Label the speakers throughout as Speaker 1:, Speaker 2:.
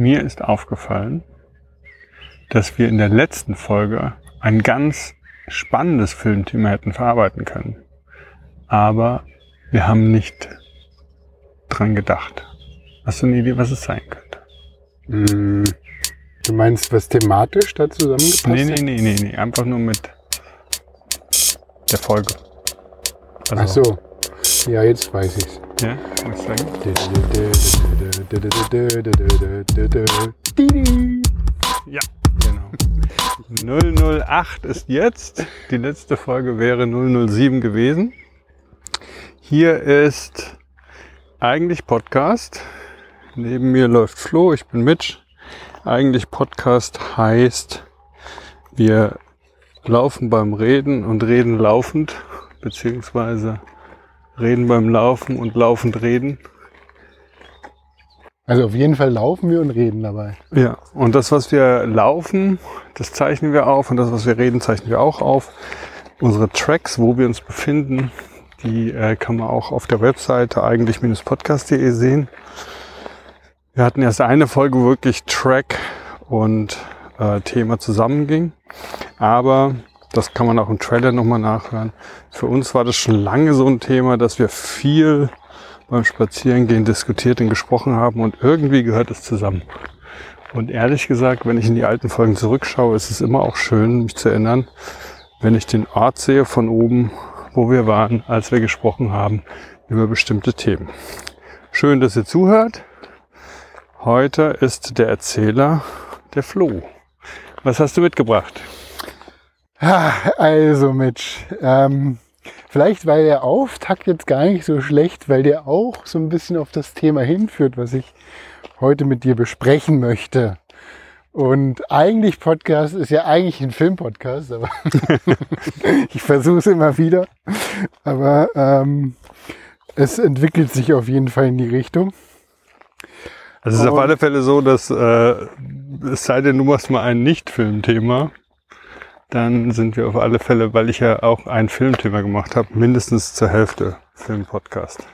Speaker 1: Mir ist aufgefallen, dass wir in der letzten Folge ein ganz spannendes Filmthema hätten verarbeiten können. Aber wir haben nicht dran gedacht. Hast du eine Idee, was es sein könnte?
Speaker 2: Mm, Du meinst, was thematisch da zusammengepasst
Speaker 1: Nee, nee, nee, nee, nee. Einfach nur mit der Folge.
Speaker 2: Ach so. Ja, jetzt weiß ich's.
Speaker 1: Ja, was sagen? Ja, genau. 008 ist jetzt. Die letzte Folge wäre 007 gewesen. Hier ist eigentlich Podcast. Neben mir läuft Flo, ich bin Mitch. Eigentlich Podcast heißt, wir laufen beim Reden und reden laufend, beziehungsweise reden beim Laufen und laufend reden.
Speaker 2: Also auf jeden Fall laufen wir und reden dabei.
Speaker 1: Ja, und das, was wir laufen, das zeichnen wir auf und das, was wir reden, zeichnen wir auch auf. Unsere Tracks, wo wir uns befinden, die äh, kann man auch auf der Webseite eigentlich-podcast.de sehen. Wir hatten erst eine Folge, wo wirklich Track und äh, Thema zusammenging, aber das kann man auch im Trailer nochmal nachhören. Für uns war das schon lange so ein Thema, dass wir viel beim Spazierengehen diskutiert und gesprochen haben und irgendwie gehört es zusammen. Und ehrlich gesagt, wenn ich in die alten Folgen zurückschaue, ist es immer auch schön, mich zu erinnern, wenn ich den Ort sehe von oben, wo wir waren, als wir gesprochen haben über bestimmte Themen. Schön, dass ihr zuhört. Heute ist der Erzähler der Flo. Was hast du mitgebracht?
Speaker 2: Also Mitch, ähm, vielleicht war der Auftakt jetzt gar nicht so schlecht, weil der auch so ein bisschen auf das Thema hinführt, was ich heute mit dir besprechen möchte. Und eigentlich Podcast ist ja eigentlich ein Filmpodcast, aber ich versuche es immer wieder. Aber ähm, es entwickelt sich auf jeden Fall in die Richtung.
Speaker 1: Also es ist auf alle Fälle so, dass äh, es sei denn, du machst mal ein Nicht-Filmthema, dann sind wir auf alle Fälle, weil ich ja auch ein Filmthema gemacht habe, mindestens zur Hälfte Filmpodcast.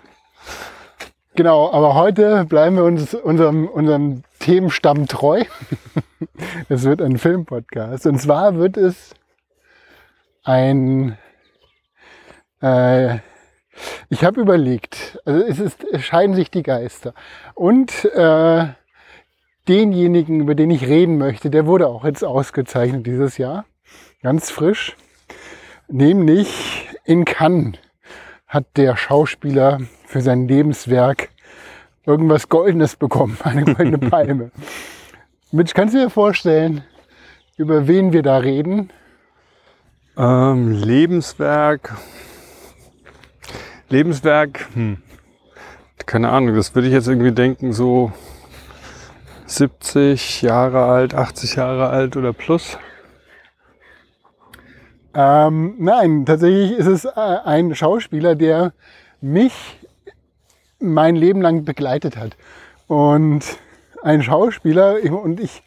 Speaker 2: Genau, aber heute bleiben wir uns unserem, unserem Themenstamm treu. es wird ein Filmpodcast. Und zwar wird es ein... Äh, ich habe überlegt, also es, ist, es scheiden sich die Geister. Und äh, denjenigen, über den ich reden möchte, der wurde auch jetzt ausgezeichnet dieses Jahr. Ganz frisch. Nämlich in Cannes hat der Schauspieler für sein Lebenswerk irgendwas Goldenes bekommen, eine goldene Palme. Mitch, kannst du dir vorstellen, über wen wir da reden?
Speaker 1: Ähm, Lebenswerk. Lebenswerk, hm. keine Ahnung, das würde ich jetzt irgendwie denken, so 70 Jahre alt, 80 Jahre alt oder plus.
Speaker 2: Ähm, nein, tatsächlich ist es äh, ein Schauspieler, der mich mein Leben lang begleitet hat. Und ein Schauspieler, und ich,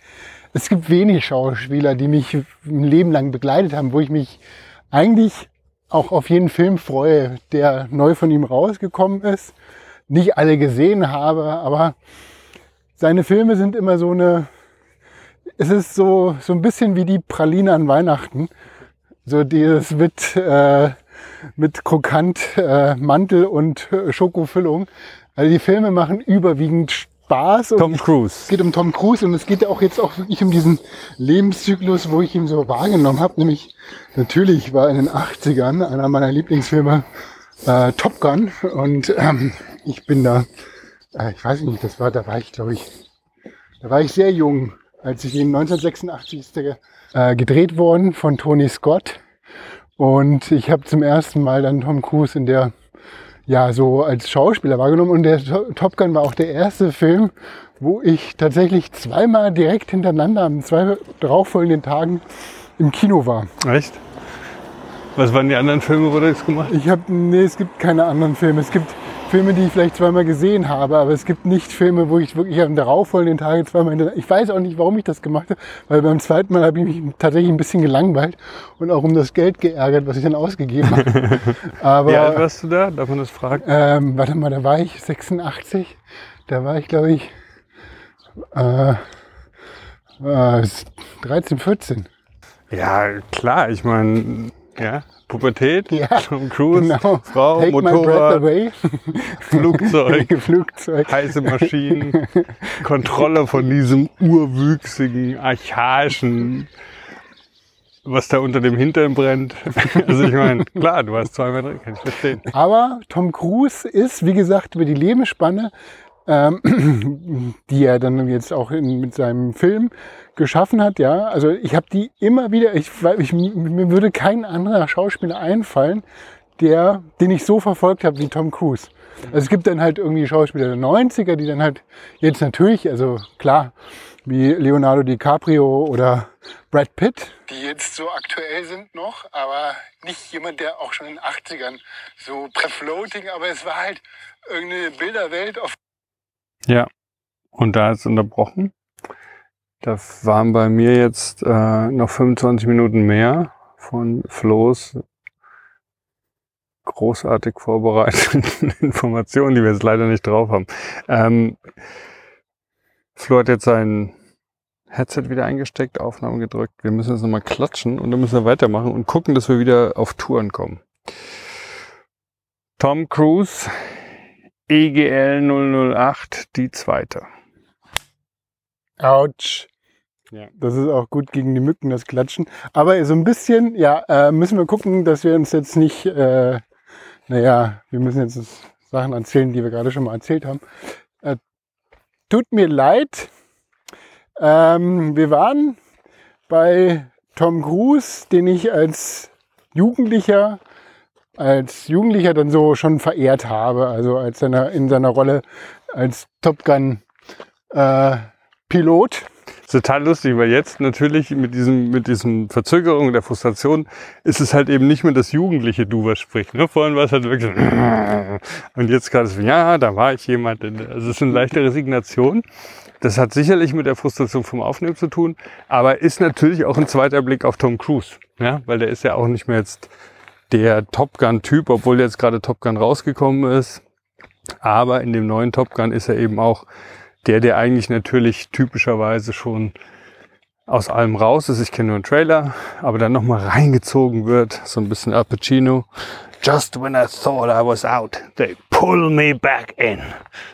Speaker 2: es gibt wenig Schauspieler, die mich ein Leben lang begleitet haben, wo ich mich eigentlich auch auf jeden Film freue, der neu von ihm rausgekommen ist. Nicht alle gesehen habe, aber seine Filme sind immer so eine, es ist so, so ein bisschen wie die Praline an Weihnachten. So dieses mit, äh, mit krokant äh, Mantel und Schokofüllung. Also die Filme machen überwiegend Spaß.
Speaker 1: Tom
Speaker 2: es
Speaker 1: Cruise.
Speaker 2: geht um Tom Cruise und es geht auch jetzt auch wirklich um diesen Lebenszyklus, wo ich ihn so wahrgenommen habe. Nämlich natürlich war in den 80ern einer meiner Lieblingsfilme äh, Top Gun. Und ähm, ich bin da, äh, ich weiß nicht, das war, da war ich, glaube ich, da war ich sehr jung, als ich ihn 1986 ist der, äh, gedreht worden von Tony Scott. Und ich habe zum ersten Mal dann Tom Cruise in der, ja, so als Schauspieler wahrgenommen. Und der To- Top Gun war auch der erste Film, wo ich tatsächlich zweimal direkt hintereinander an zwei darauffolgenden Tagen im Kino war.
Speaker 1: Echt? Was waren die anderen Filme, wo du das gemacht hast?
Speaker 2: Ich habe, nee, es gibt keine anderen Filme. Es gibt Filme, die ich vielleicht zweimal gesehen habe, aber es gibt nicht Filme, wo ich wirklich am darauffolgenden Tage zweimal hintereinander. Ich weiß auch nicht, warum ich das gemacht habe, weil beim zweiten Mal habe ich mich tatsächlich ein bisschen gelangweilt und auch um das Geld geärgert, was ich dann ausgegeben habe. Aber
Speaker 1: Wie alt warst du da? Darf man das fragen?
Speaker 2: ähm, warte mal, da war ich 86. Da war ich, glaube ich, Äh, äh, 13, 14.
Speaker 1: Ja, klar, ich meine, ja, Pubertät,
Speaker 2: Ja,
Speaker 1: Tom Cruise,
Speaker 2: genau.
Speaker 1: Frau,
Speaker 2: Take
Speaker 1: Motorrad. Flugzeug,
Speaker 2: Flugzeug.
Speaker 1: heiße Maschinen, Kontrolle von diesem urwüchsigen, archaischen, was da unter dem Hintern brennt. Also ich meine, klar, du hast zweimal drin, kann ich verstehen.
Speaker 2: Aber Tom Cruise ist, wie gesagt, über die Lebensspanne, ähm, die er dann jetzt auch in, mit seinem Film geschaffen hat, ja. Also ich habe die immer wieder, ich, ich, mir würde kein anderer Schauspieler einfallen, der, den ich so verfolgt habe wie Tom Cruise. Also es gibt dann halt irgendwie Schauspieler der 90er, die dann halt jetzt natürlich, also klar, wie Leonardo DiCaprio oder Brad Pitt, die jetzt so aktuell sind noch, aber nicht jemand, der auch schon in den 80ern so prefloating, aber es war halt irgendeine Bilderwelt auf
Speaker 1: Ja. Und da ist unterbrochen. Da waren bei mir jetzt äh, noch 25 Minuten mehr von Flo's großartig vorbereiteten Informationen, die wir jetzt leider nicht drauf haben. Ähm, Flo hat jetzt sein Headset wieder eingesteckt, Aufnahme gedrückt. Wir müssen jetzt nochmal klatschen und dann müssen wir weitermachen und gucken, dass wir wieder auf Touren kommen. Tom Cruise, EGL 008, die zweite.
Speaker 2: Autsch.
Speaker 1: Ja.
Speaker 2: Das ist auch gut gegen die Mücken, das Klatschen. Aber so ein bisschen, ja, äh, müssen wir gucken, dass wir uns jetzt nicht, äh, naja, wir müssen jetzt Sachen erzählen, die wir gerade schon mal erzählt haben. Äh, tut mir leid. Ähm, wir waren bei Tom Cruise, den ich als Jugendlicher, als Jugendlicher dann so schon verehrt habe. Also als seiner, in seiner Rolle als Top Gun äh, Pilot.
Speaker 1: ist total lustig, weil jetzt natürlich mit diesem, mit diesem Verzögerung der Frustration ist es halt eben nicht mehr das jugendliche Du, was spricht. Ne? Vorhin war es halt wirklich so, und jetzt gerade so, ja, da war ich jemand. Also es ist eine leichte Resignation. Das hat sicherlich mit der Frustration vom Aufnehmen zu tun, aber ist natürlich auch ein zweiter Blick auf Tom Cruise. Ja, weil der ist ja auch nicht mehr jetzt der Top Gun-Typ, obwohl jetzt gerade Top Gun rausgekommen ist. Aber in dem neuen Top Gun ist er eben auch der, der eigentlich natürlich typischerweise schon aus allem raus ist. Ich kenne nur einen Trailer, aber dann nochmal reingezogen wird. So ein bisschen Al Pacino. Just when I thought I was out, they pull me back in.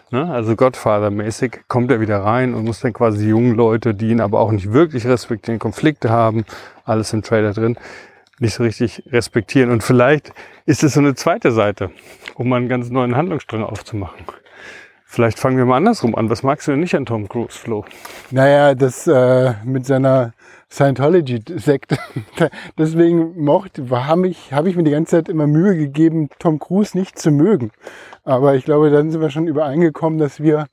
Speaker 1: Ne? Also Godfather-mäßig kommt er wieder rein und muss dann quasi jungen Leute, die ihn aber auch nicht wirklich respektieren, Konflikte haben, alles im Trailer drin, nicht so richtig respektieren. Und vielleicht ist es so eine zweite Seite, um einen ganz neuen Handlungsstrang aufzumachen. Vielleicht fangen wir mal andersrum an. Was magst du denn nicht an Tom Cruise, Flo?
Speaker 2: Naja, das äh, mit seiner Scientology-Sekte. Deswegen mochte, habe ich, hab ich mir die ganze Zeit immer Mühe gegeben, Tom Cruise nicht zu mögen. Aber ich glaube, dann sind wir schon übereingekommen, dass wir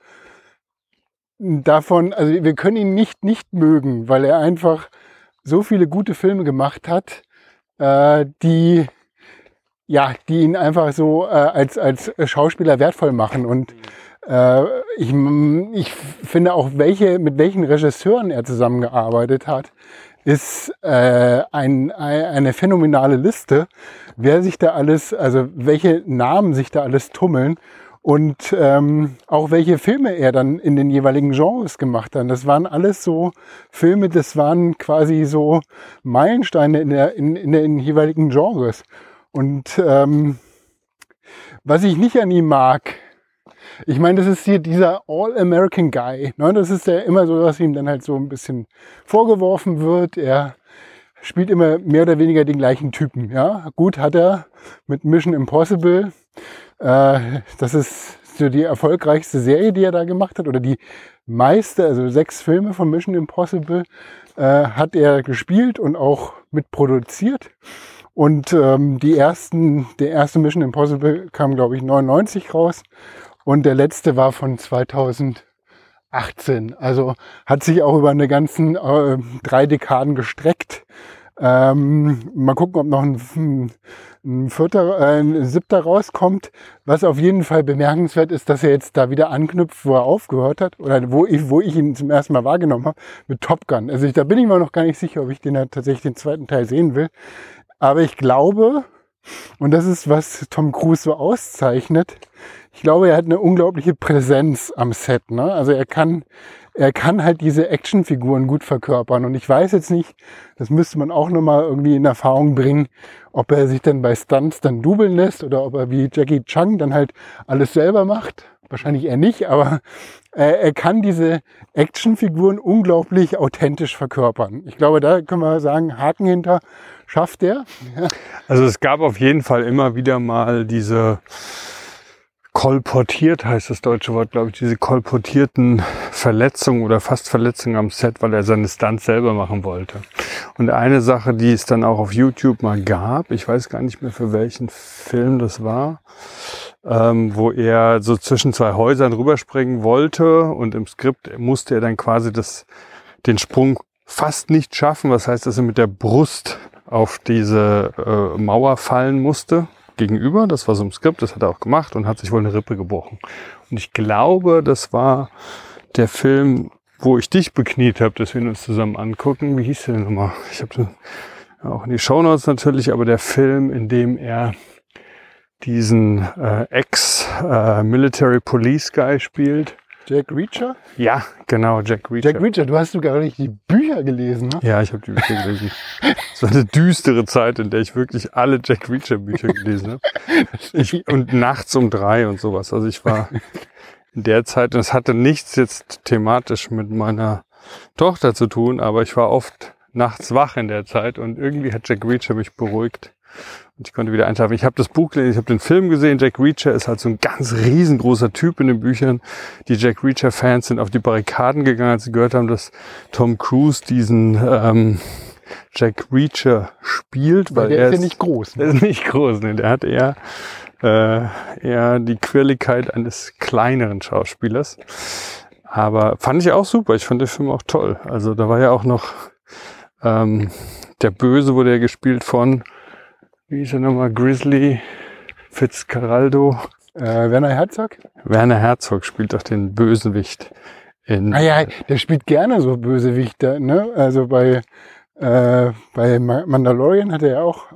Speaker 2: davon, also wir können ihn nicht nicht mögen, weil er einfach so viele gute Filme gemacht hat, äh, die ja, die ihn einfach so äh, als, als Schauspieler wertvoll machen. Und äh, ich, ich finde auch, welche, mit welchen Regisseuren er zusammengearbeitet hat, ist äh, ein, ein, eine phänomenale Liste, wer sich da alles, also welche Namen sich da alles tummeln und ähm, auch welche Filme er dann in den jeweiligen Genres gemacht hat. Das waren alles so Filme, das waren quasi so Meilensteine in, der, in, in den jeweiligen Genres. Und ähm, was ich nicht an ihm mag, ich meine, das ist hier dieser All-American Guy. Ne? Das ist ja immer so, dass ihm dann halt so ein bisschen vorgeworfen wird. Er spielt immer mehr oder weniger den gleichen Typen. Ja, gut hat er mit Mission Impossible. Äh, das ist so die erfolgreichste Serie, die er da gemacht hat, oder die meiste, also sechs Filme von Mission Impossible äh, hat er gespielt und auch mitproduziert. Und ähm, die ersten, der erste Mission Impossible kam, glaube ich, 99 raus. Und der letzte war von 2018. Also hat sich auch über eine ganzen äh, drei Dekaden gestreckt. Ähm, mal gucken, ob noch ein, ein vierter, äh, ein siebter rauskommt. Was auf jeden Fall bemerkenswert ist, dass er jetzt da wieder anknüpft, wo er aufgehört hat oder wo ich, wo ich ihn zum ersten Mal wahrgenommen habe, mit Top Gun. Also ich, da bin ich mir noch gar nicht sicher, ob ich den tatsächlich den zweiten Teil sehen will. Aber ich glaube, Und das ist, was Tom Cruise so auszeichnet. Ich glaube, er hat eine unglaubliche Präsenz am Set. Ne? Also er kann, er kann halt diese Actionfiguren gut verkörpern. Und ich weiß jetzt nicht, das müsste man auch nochmal irgendwie in Erfahrung bringen, ob er sich dann bei Stunts dann dubeln lässt oder ob er wie Jackie Chung dann halt alles selber macht. Wahrscheinlich eher nicht, aber äh, er kann diese Actionfiguren unglaublich authentisch verkörpern. Ich glaube, da können wir sagen, Haken hinter schafft er. Ja.
Speaker 1: Also es gab auf jeden Fall immer wieder mal diese kolportiert heißt das deutsche Wort, glaube ich, diese kolportierten Verletzungen oder fast Verletzungen am Set, weil er seine Stunts selber machen wollte. Und eine Sache, die es dann auch auf YouTube mal gab, ich weiß gar nicht mehr für welchen Film das war, ähm, wo er so zwischen zwei Häusern rüberspringen wollte und im Skript musste er dann quasi das, den Sprung fast nicht schaffen, was heißt, dass er mit der Brust auf diese äh, Mauer fallen musste gegenüber. Das war so im Skript, das hat er auch gemacht und hat sich wohl eine Rippe gebrochen. Und ich glaube, das war der Film, wo ich dich bekniet habe, dass wir uns zusammen angucken. Wie hieß der denn nochmal? Ich habe auch in die Shownotes natürlich, aber der Film, in dem er diesen äh, Ex-Military äh, Police Guy spielt.
Speaker 2: Jack Reacher?
Speaker 1: Ja, genau, Jack Reacher.
Speaker 2: Jack Reacher, du hast sogar nicht die Bücher gelesen, ne?
Speaker 1: Ja, ich habe die Bücher gelesen. Es war eine düstere Zeit, in der ich wirklich alle Jack Reacher Bücher gelesen habe. Ich, und nachts um drei und sowas. Also ich war in der Zeit, und es hatte nichts jetzt thematisch mit meiner Tochter zu tun, aber ich war oft nachts wach in der Zeit und irgendwie hat Jack Reacher mich beruhigt. Und ich konnte wieder einschlafen. Ich habe das Buch gelesen, ich habe den Film gesehen. Jack Reacher ist halt so ein ganz riesengroßer Typ in den Büchern. Die Jack Reacher-Fans sind auf die Barrikaden gegangen, als sie gehört haben, dass Tom Cruise diesen ähm, Jack Reacher spielt.
Speaker 2: Weil, weil der ist ja nicht groß.
Speaker 1: Ne? Der ist nicht groß, ne? Der hat eher, äh, eher die Quirligkeit eines kleineren Schauspielers. Aber fand ich auch super. Ich fand den Film auch toll. Also da war ja auch noch ähm, der Böse wurde ja gespielt von wie ist er nochmal, Grizzly Fitzcarraldo.
Speaker 2: Äh, Werner Herzog?
Speaker 1: Werner Herzog spielt doch den Bösewicht in.
Speaker 2: Ah ja, der spielt gerne so Bösewichte, ne? Also bei, äh, bei Mandalorian hat er ja auch.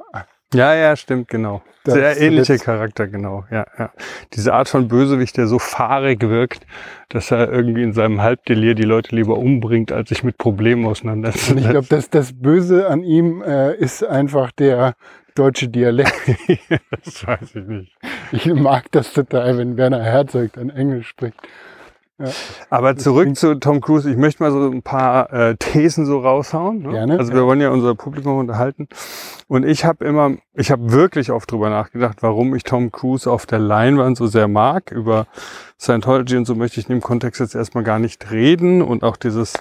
Speaker 1: Ja, ja, stimmt, genau. Sehr ähnlicher Charakter, genau. Ja, ja. Diese Art von Bösewicht, der so fahrig wirkt, dass er irgendwie in seinem Halbdelir die Leute lieber umbringt, als sich mit Problemen auseinandersetzt.
Speaker 2: Und ich glaube, dass das Böse an ihm äh, ist einfach der deutsche Dialekt.
Speaker 1: das weiß ich nicht.
Speaker 2: Ich mag das total, wenn Werner Herzog dann Englisch spricht.
Speaker 1: Ja. Aber zurück zu Tom Cruise. Ich möchte mal so ein paar äh, Thesen so raushauen. Ne?
Speaker 2: Gerne.
Speaker 1: Also wir wollen ja unser Publikum unterhalten. Und ich habe immer, ich habe wirklich oft drüber nachgedacht, warum ich Tom Cruise auf der Leinwand so sehr mag. Über Scientology und so möchte ich in dem Kontext jetzt erstmal gar nicht reden. Und auch dieses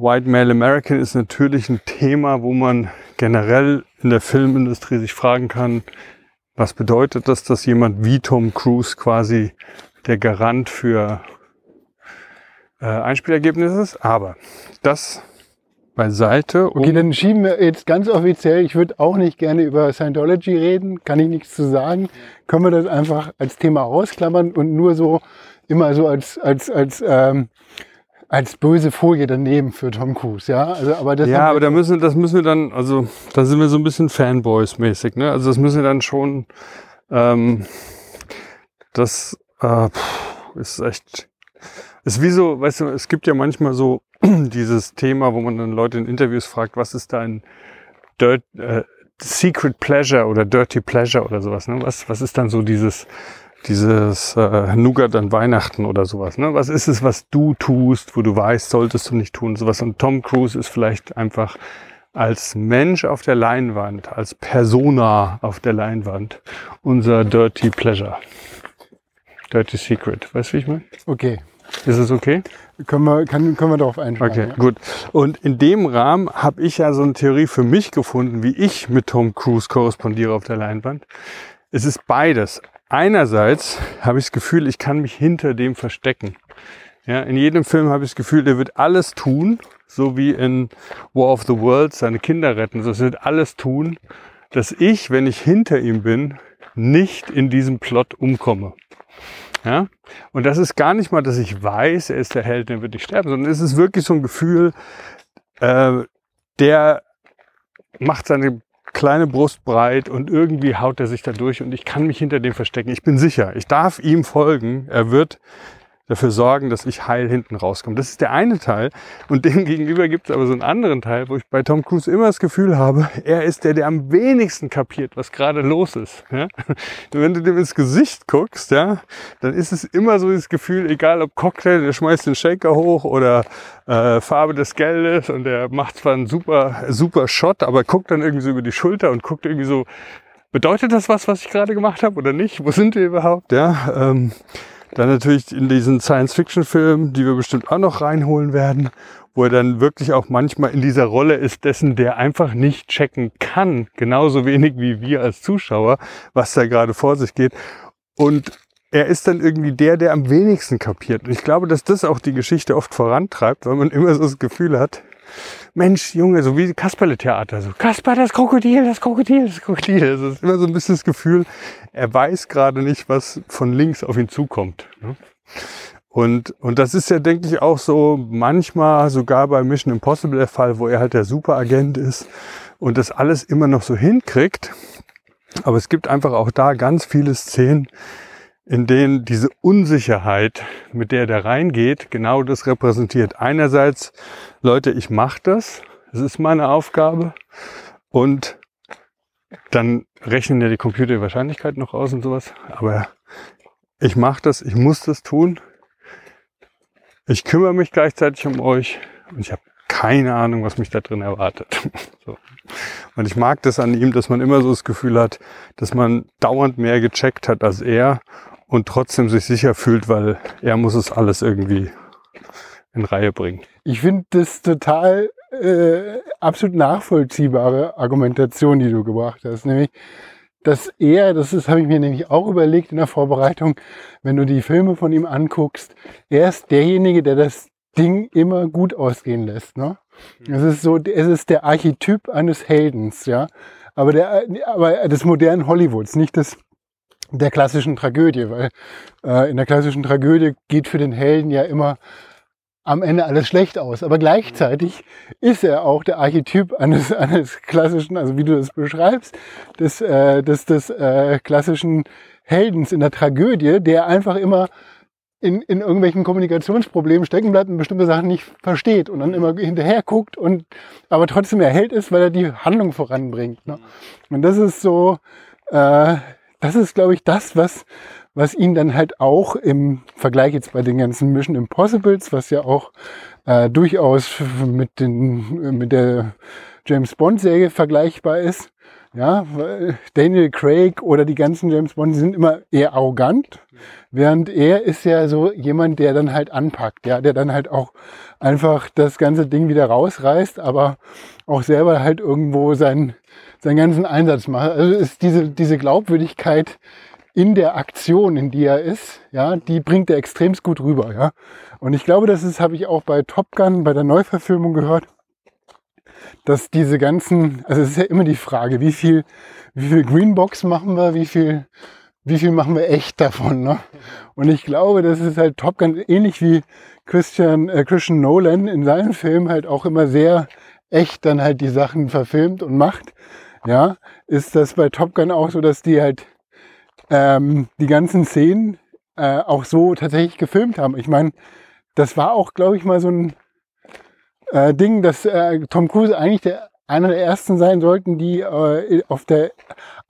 Speaker 1: White Male American ist natürlich ein Thema, wo man generell in der Filmindustrie sich fragen kann, was bedeutet das, dass jemand wie Tom Cruise quasi der Garant für äh, Einspielergebnisse ist. Aber das beiseite.
Speaker 2: Okay, dann schieben wir jetzt ganz offiziell, ich würde auch nicht gerne über Scientology reden, kann ich nichts zu sagen. Können wir das einfach als Thema ausklammern und nur so immer so als, als, als ähm, als böse Folie daneben für Tom Cruise, ja. Also, aber das
Speaker 1: ja, aber da müssen, das müssen wir dann, also da sind wir so ein bisschen Fanboys-mäßig, ne? Also das müssen wir dann schon, ähm, das äh, ist echt, ist wie so, weißt du, es gibt ja manchmal so dieses Thema, wo man dann Leute in Interviews fragt, was ist dein Dirt, äh, Secret Pleasure oder Dirty Pleasure oder sowas, ne? Was, was ist dann so dieses dieses äh, Nougat an Weihnachten oder sowas. Ne? Was ist es, was du tust, wo du weißt, solltest du nicht tun, sowas. Und Tom Cruise ist vielleicht einfach als Mensch auf der Leinwand, als Persona auf der Leinwand unser Dirty Pleasure. Dirty Secret. Weißt du, wie ich meine?
Speaker 2: Okay.
Speaker 1: Ist es okay?
Speaker 2: Können wir, kann, können wir darauf einsteigen.
Speaker 1: Okay, ja. gut. Und in dem Rahmen habe ich ja so eine Theorie für mich gefunden, wie ich mit Tom Cruise korrespondiere auf der Leinwand. Es ist beides einerseits habe ich das Gefühl, ich kann mich hinter dem verstecken. Ja, in jedem Film habe ich das Gefühl, der wird alles tun, so wie in War of the Worlds seine Kinder retten. Es wird alles tun, dass ich, wenn ich hinter ihm bin, nicht in diesem Plot umkomme. Ja? Und das ist gar nicht mal, dass ich weiß, er ist der Held, der wird nicht sterben, sondern es ist wirklich so ein Gefühl, äh, der macht seine kleine Brust breit und irgendwie haut er sich da durch und ich kann mich hinter dem verstecken. Ich bin sicher, ich darf ihm folgen. Er wird dafür sorgen, dass ich heil hinten rauskomme. Das ist der eine Teil. Und dem gegenüber gibt es aber so einen anderen Teil, wo ich bei Tom Cruise immer das Gefühl habe, er ist der, der am wenigsten kapiert, was gerade los ist. Ja? Wenn du dem ins Gesicht guckst, ja, dann ist es immer so das Gefühl, egal ob Cocktail, der schmeißt den Shaker hoch oder äh, Farbe des Geldes und der macht zwar einen super, super Shot, aber guckt dann irgendwie so über die Schulter und guckt irgendwie so, bedeutet das was, was ich gerade gemacht habe oder nicht? Wo sind wir überhaupt? Ja, ähm, dann natürlich in diesen Science-Fiction-Film, die wir bestimmt auch noch reinholen werden, wo er dann wirklich auch manchmal in dieser Rolle ist dessen, der einfach nicht checken kann, genauso wenig wie wir als Zuschauer, was da gerade vor sich geht. Und er ist dann irgendwie der, der am wenigsten kapiert. Und ich glaube, dass das auch die Geschichte oft vorantreibt, weil man immer so das Gefühl hat, Mensch, Junge, so wie Kasperle-Theater, so Kasper, das Krokodil, das Krokodil, das Krokodil. Es ist immer so ein bisschen das Gefühl, er weiß gerade nicht, was von links auf ihn zukommt. Ne? Und, und das ist ja, denke ich, auch so manchmal sogar bei Mission Impossible der Fall, wo er halt der Superagent ist und das alles immer noch so hinkriegt. Aber es gibt einfach auch da ganz viele Szenen, in denen diese Unsicherheit, mit der der reingeht, genau das repräsentiert. Einerseits, Leute, ich mache das, es ist meine Aufgabe und dann rechnen ja die Computer die Wahrscheinlichkeit noch aus und sowas, aber ich mache das, ich muss das tun. Ich kümmere mich gleichzeitig um euch und ich habe keine Ahnung, was mich da drin erwartet. so. Und ich mag das an ihm, dass man immer so das Gefühl hat, dass man dauernd mehr gecheckt hat als er und trotzdem sich sicher fühlt, weil er muss es alles irgendwie in Reihe bringen.
Speaker 2: Ich finde das total äh, absolut nachvollziehbare Argumentation, die du gebracht hast, nämlich dass er, das ist, habe ich mir nämlich auch überlegt in der Vorbereitung, wenn du die Filme von ihm anguckst, er ist derjenige, der das Ding immer gut ausgehen lässt. Ne? Mhm. Es ist so, es ist der Archetyp eines Heldens, ja, aber der, aber des modernen Hollywoods, nicht des der klassischen Tragödie, weil äh, in der klassischen Tragödie geht für den Helden ja immer am Ende alles schlecht aus. Aber gleichzeitig ist er auch der Archetyp eines, eines klassischen, also wie du das beschreibst, des, äh, des, des äh, klassischen Heldens in der Tragödie, der einfach immer in, in irgendwelchen Kommunikationsproblemen stecken bleibt und bestimmte Sachen nicht versteht und dann immer hinterher guckt und aber trotzdem er Held ist, weil er die Handlung voranbringt. Ne? Und das ist so, äh, das ist, glaube ich, das, was, was ihn dann halt auch im Vergleich jetzt bei den ganzen Mission Impossibles, was ja auch äh, durchaus mit, den, mit der James Bond-Serie vergleichbar ist. Ja, Daniel Craig oder die ganzen James Bond sind immer eher arrogant, während er ist ja so jemand, der dann halt anpackt, ja, der dann halt auch einfach das ganze Ding wieder rausreißt, aber auch selber halt irgendwo sein, seinen ganzen Einsatz macht. Also ist diese, diese Glaubwürdigkeit in der Aktion, in die er ist, ja, die bringt er extremst gut rüber, ja. Und ich glaube, das ist, habe ich auch bei Top Gun, bei der Neuverfilmung gehört, dass diese ganzen, also es ist ja immer die Frage, wie viel, wie viel Greenbox machen wir, wie viel, wie viel machen wir echt davon, ne? Und ich glaube, das ist halt Top Gun ähnlich wie Christian, äh, Christian Nolan in seinen Filmen halt auch immer sehr echt dann halt die Sachen verfilmt und macht ja, ist das bei Top Gun auch so, dass die halt ähm, die ganzen Szenen äh, auch so tatsächlich gefilmt haben. Ich meine, das war auch, glaube ich, mal so ein äh, Ding, dass äh, Tom Cruise eigentlich der, einer der ersten sein sollten, die äh, auf der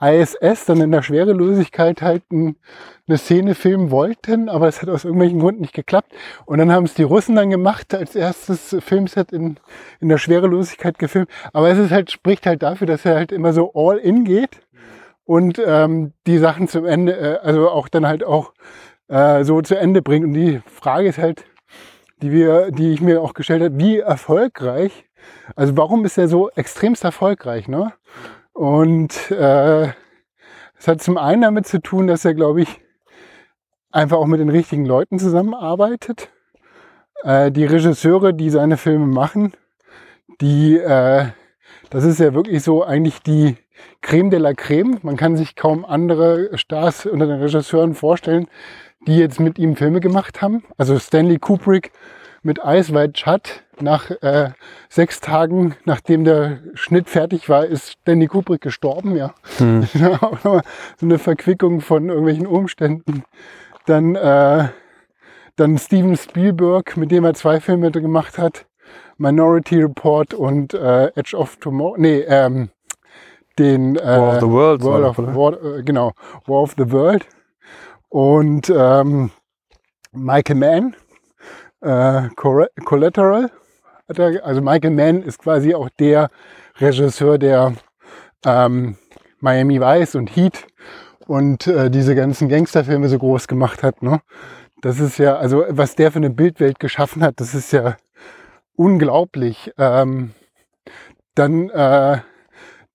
Speaker 2: ISS dann in der Schwerelosigkeit halt ein, eine Szene filmen wollten, aber es hat aus irgendwelchen Gründen nicht geklappt. Und dann haben es die Russen dann gemacht, als erstes Filmset in, in der Schwerelosigkeit gefilmt. Aber es ist halt, spricht halt dafür, dass er halt immer so all in geht und ähm, die Sachen zum Ende, äh, also auch dann halt auch äh, so zu Ende bringt. Und die Frage ist halt, die wir, die ich mir auch gestellt habe, wie erfolgreich, also warum ist er so extremst erfolgreich, ne? Und äh, es hat zum einen damit zu tun, dass er, glaube ich, einfach auch mit den richtigen Leuten zusammenarbeitet. Äh, die Regisseure, die seine Filme machen, die, äh, das ist ja wirklich so eigentlich die Creme de la Creme. Man kann sich kaum andere Stars unter den Regisseuren vorstellen, die jetzt mit ihm Filme gemacht haben. Also Stanley Kubrick mit Ice White Shut nach äh, sechs Tagen, nachdem der Schnitt fertig war, ist Danny Kubrick gestorben, ja. Hm. so eine Verquickung von irgendwelchen Umständen. Dann, äh, dann Steven Spielberg, mit dem er zwei Filme gemacht hat. Minority Report und äh, Edge of Tomorrow. Nee, ähm, den äh,
Speaker 1: War of the World.
Speaker 2: World of, War, äh, genau, War of the World. Und ähm, Michael Mann, äh, Collateral. Also Michael Mann ist quasi auch der Regisseur, der ähm, Miami Vice und Heat und äh, diese ganzen Gangsterfilme so groß gemacht hat. Ne? Das ist ja, also was der für eine Bildwelt geschaffen hat, das ist ja unglaublich. Ähm, dann, äh,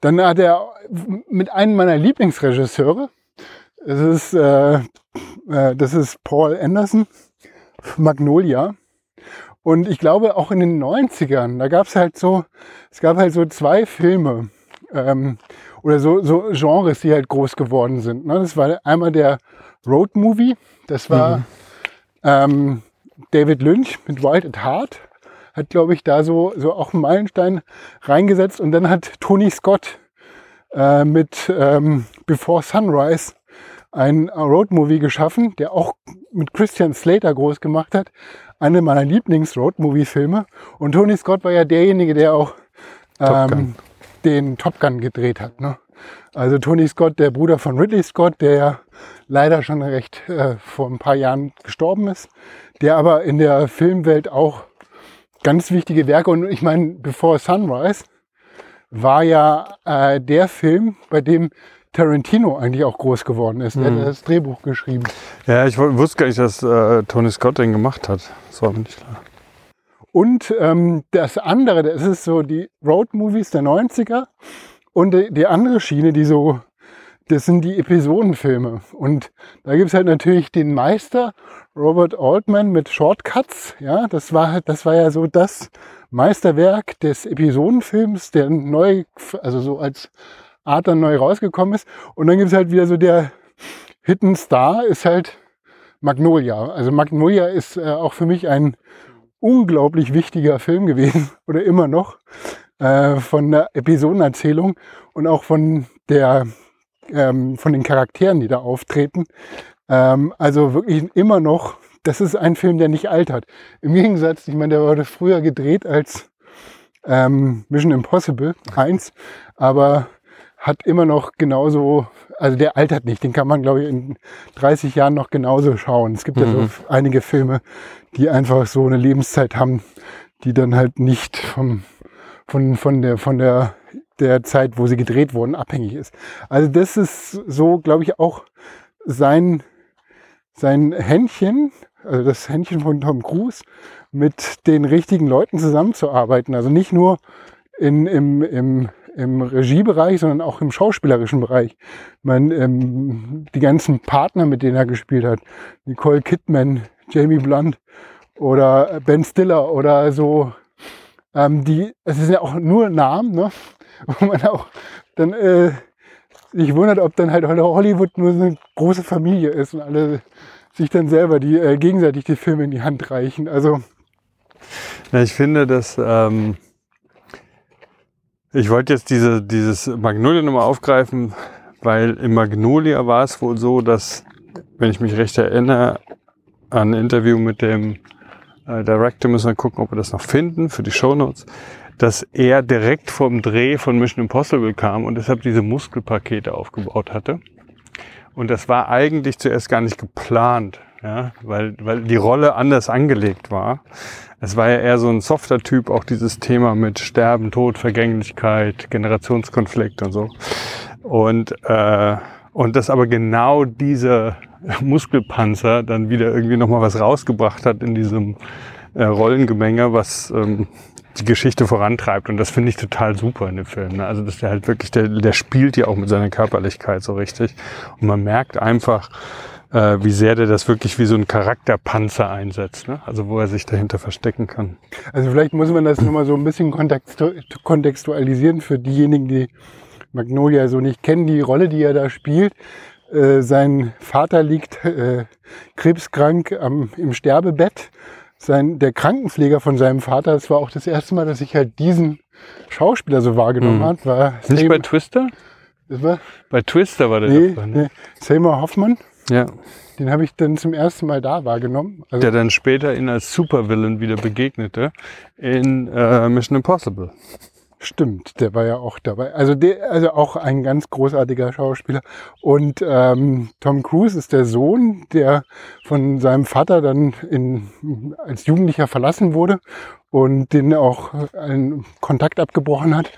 Speaker 2: dann hat er mit einem meiner Lieblingsregisseure, das ist, äh, äh, das ist Paul Anderson, Magnolia. Und ich glaube auch in den 90ern, da gab es halt so, es gab halt so zwei Filme ähm, oder so, so Genres, die halt groß geworden sind. Ne? Das war einmal der Road Movie, das war mhm. ähm, David Lynch mit Wild at Heart, hat glaube ich da so, so auch einen Meilenstein reingesetzt und dann hat Tony Scott äh, mit ähm, Before Sunrise ein Roadmovie geschaffen, der auch mit Christian Slater groß gemacht hat. Eine meiner Lieblings-Roadmovie-Filme. Und Tony Scott war ja derjenige, der auch ähm, den Top Gun gedreht hat. Ne? Also Tony Scott, der Bruder von Ridley Scott, der ja leider schon recht äh, vor ein paar Jahren gestorben ist, der aber in der Filmwelt auch ganz wichtige Werke und ich meine, Before Sunrise war ja äh, der Film, bei dem Tarantino eigentlich auch groß geworden ist. Der mhm. hat das Drehbuch geschrieben.
Speaker 1: Ja, ich wusste gar nicht, dass äh, Tony Scott den gemacht hat. Das war mir nicht klar.
Speaker 2: Und ähm, das andere, das ist so die Road-Movies der 90er. Und die, die, andere Schiene, die so, das sind die Episodenfilme. Und da gibt's halt natürlich den Meister, Robert Altman mit Shortcuts. Ja, das war, das war ja so das Meisterwerk des Episodenfilms, der neu, also so als Art dann neu rausgekommen ist. Und dann gibt es halt wieder so der Hidden Star ist halt Magnolia. Also Magnolia ist äh, auch für mich ein unglaublich wichtiger Film gewesen oder immer noch äh, von der Episodenerzählung und auch von der ähm, von den Charakteren, die da auftreten. Ähm, also wirklich immer noch, das ist ein Film, der nicht altert. Im Gegensatz, ich meine, der wurde früher gedreht als ähm, Mission Impossible 1, aber hat immer noch genauso, also der altert nicht, den kann man, glaube ich, in 30 Jahren noch genauso schauen. Es gibt mhm. ja so mhm. einige Filme, die einfach so eine Lebenszeit haben, die dann halt nicht vom, von, von der, von der, der Zeit, wo sie gedreht wurden, abhängig ist. Also das ist so, glaube ich, auch sein, sein Händchen, also das Händchen von Tom Cruise, mit den richtigen Leuten zusammenzuarbeiten. Also nicht nur in, im, im im Regiebereich, sondern auch im schauspielerischen Bereich. Ich meine, ähm, die ganzen Partner, mit denen er gespielt hat, Nicole Kidman, Jamie Blunt oder Ben Stiller oder so, ähm, die, es sind ja auch nur Namen, ne? wo man auch dann äh, sich wundert, ob dann halt Hollywood nur so eine große Familie ist und alle sich dann selber die äh, gegenseitig die Filme in die Hand reichen. Also
Speaker 1: ja, ich finde, dass ähm, ich wollte jetzt diese, dieses Magnolia nochmal aufgreifen, weil im Magnolia war es wohl so, dass, wenn ich mich recht erinnere, an ein Interview mit dem äh, Director, müssen wir gucken, ob wir das noch finden für die Show Notes, dass er direkt vom Dreh von Mission Impossible kam und deshalb diese Muskelpakete aufgebaut hatte. Und das war eigentlich zuerst gar nicht geplant, ja, weil, weil die Rolle anders angelegt war. Es war ja eher so ein softer Typ, auch dieses Thema mit Sterben, Tod, Vergänglichkeit, Generationskonflikt und so. Und, äh, und dass aber genau dieser Muskelpanzer dann wieder irgendwie nochmal was rausgebracht hat in diesem äh, Rollengemenge, was ähm, die Geschichte vorantreibt. Und das finde ich total super in dem Film. Ne? Also dass der halt wirklich, der, der spielt ja auch mit seiner Körperlichkeit so richtig. Und man merkt einfach, äh, wie sehr der das wirklich wie so ein Charakterpanzer einsetzt, ne? also wo er sich dahinter verstecken kann.
Speaker 2: Also vielleicht muss man das nochmal so ein bisschen kontextualisieren für diejenigen, die Magnolia so nicht kennen, die Rolle, die er da spielt. Äh, sein Vater liegt äh, krebskrank am, im Sterbebett. sein, der Krankenpfleger von seinem Vater, es war auch das erste Mal, dass ich halt diesen Schauspieler so wahrgenommen
Speaker 1: Mhm.
Speaker 2: hat, war
Speaker 1: Nicht
Speaker 2: Sam-
Speaker 1: bei Twister?
Speaker 2: das war,
Speaker 1: Bei Twister war der
Speaker 2: nee,
Speaker 1: davor, ne?
Speaker 2: nee, Seymour Hoffmann,
Speaker 1: Ja.
Speaker 2: den habe ich dann zum ersten Mal da wahrgenommen. Also,
Speaker 1: Der dann später ihn als Supervillain wieder begegnete in äh, Mission Impossible.
Speaker 2: Stimmt, der war ja auch dabei. Also der, also auch ein ganz großartiger Schauspieler. Und ähm, Tom Cruise ist der Sohn, der von seinem Vater dann in, als Jugendlicher verlassen wurde und den auch einen Kontakt abgebrochen hat.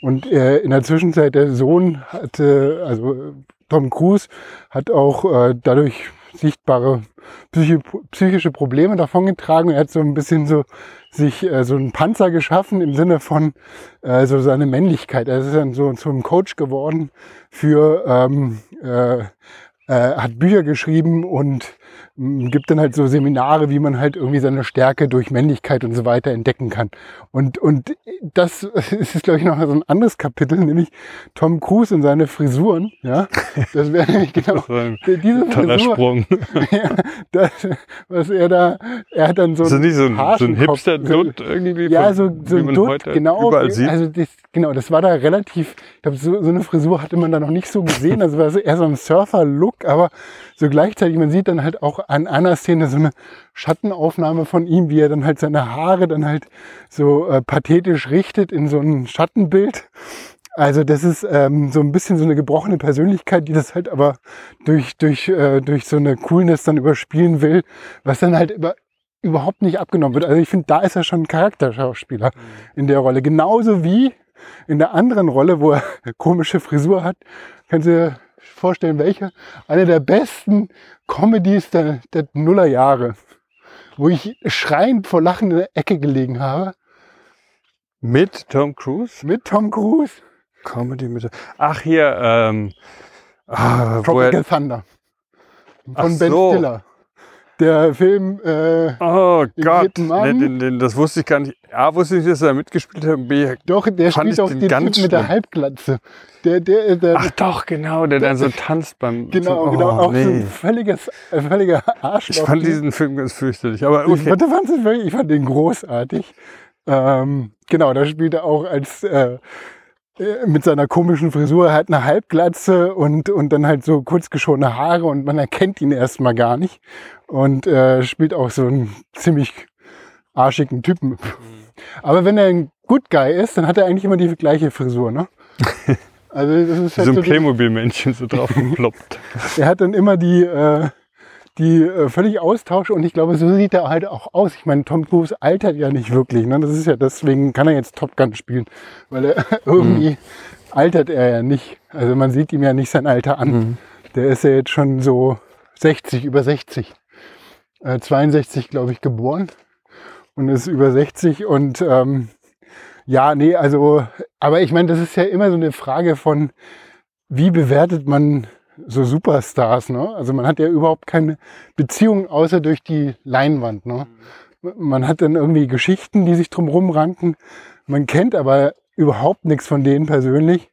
Speaker 2: Und er, in der Zwischenzeit der Sohn hatte, also Tom Cruise hat auch äh, dadurch sichtbare psychi psychische Probleme davongetragen. Er hat so ein bisschen so sich äh, so einen Panzer geschaffen im Sinne von äh, so seine Männlichkeit. Er ist dann so zu Coach geworden für, ähm, äh, äh, hat Bücher geschrieben und gibt dann halt so Seminare, wie man halt irgendwie seine Stärke durch Männlichkeit und so weiter entdecken kann. Und, und das ist, glaube ich, noch so ein anderes Kapitel, nämlich Tom Cruise und seine Frisuren. Ja, das wäre nämlich genau diese
Speaker 1: toller
Speaker 2: Frisur,
Speaker 1: Sprung.
Speaker 2: ja, das, was er da, er hat dann so
Speaker 1: nicht so ein, so ein Hipster-Dutt irgendwie?
Speaker 2: ja, so, so ein Dutt, genau.
Speaker 1: Überall sieht?
Speaker 2: Also das, genau, das war da relativ, ich glaube, so, so eine Frisur hatte man da noch nicht so gesehen. Also war so eher so ein Surfer-Look, aber so gleichzeitig, man sieht dann halt auch an einer Szene so eine Schattenaufnahme von ihm, wie er dann halt seine Haare dann halt so äh, pathetisch richtet in so ein Schattenbild. Also das ist ähm, so ein bisschen so eine gebrochene Persönlichkeit, die das halt aber durch, durch, äh, durch so eine Coolness dann überspielen will, was dann halt über, überhaupt nicht abgenommen wird. Also ich finde, da ist er schon ein Charakterschauspieler in der Rolle. Genauso wie in der anderen Rolle, wo er komische Frisur hat. Kannst du dir vorstellen, welche? Eine der besten Comedies der, der Nullerjahre, wo ich schreiend vor Lachen in der Ecke gelegen habe,
Speaker 1: Mit Tom Cruise?
Speaker 2: mit Tom Cruise,
Speaker 1: Comedy mit. Ach, hier, ähm. Ah,
Speaker 2: Tropical
Speaker 1: er,
Speaker 2: Thunder
Speaker 1: Ach
Speaker 2: von Ben
Speaker 1: so.
Speaker 2: Stiller. Der Film, äh,
Speaker 1: oh Gott, den, das wusste ich gar nicht. A, wusste ich nicht, dass er mitgespielt hat. B,
Speaker 2: doch, der
Speaker 1: Fand
Speaker 2: spielt
Speaker 1: ich
Speaker 2: auch
Speaker 1: den
Speaker 2: den
Speaker 1: ganz
Speaker 2: Typ mit der. Halbglatze. Der, der, der,
Speaker 1: ach doch, genau, der dann so tanzt beim.
Speaker 2: genau,
Speaker 1: oh,
Speaker 2: genau, auch so
Speaker 1: nee.
Speaker 2: ein völliges, ein völliger Arschloch.
Speaker 1: Ich fand diesen Film ganz fürchterlich, aber
Speaker 2: Ich,
Speaker 1: okay.
Speaker 2: fand, fand's wirklich- ich fand den großartig. Ähm, genau, da spielt er auch als äh, äh, mit seiner komischen Frisur, hat eine Halbglatze und, und dann halt so kurz geschorene Haare und man erkennt ihn erstmal gar nicht. Und äh, spielt auch so einen ziemlich arschigen Typen. Aber wenn er ein Good Guy ist, dann hat er eigentlich immer die gleiche Frisur, ne? Also das ist halt
Speaker 1: so ein
Speaker 2: so
Speaker 1: Playmobil-Männchen so drauf geploppt.
Speaker 2: er hat dann immer die, äh, die äh, völlig Austausch und ich glaube, so sieht er halt auch aus. Ich meine, Tom Cruise altert ja nicht wirklich. Ne? Das ist ja deswegen kann er jetzt Top Gun spielen, weil er irgendwie altert er ja nicht. Also man sieht ihm ja nicht sein Alter an.
Speaker 1: Mhm.
Speaker 2: Der ist ja jetzt schon so 60, über 60. Äh, 62, glaube ich, geboren und ist über 60 und ähm, ja, nee, also, aber ich meine, das ist ja immer so eine Frage von, wie bewertet man so Superstars, ne? Also man hat ja überhaupt keine Beziehung außer durch die Leinwand, ne? Man hat dann irgendwie Geschichten, die sich drumherum ranken. Man kennt aber überhaupt nichts von denen persönlich.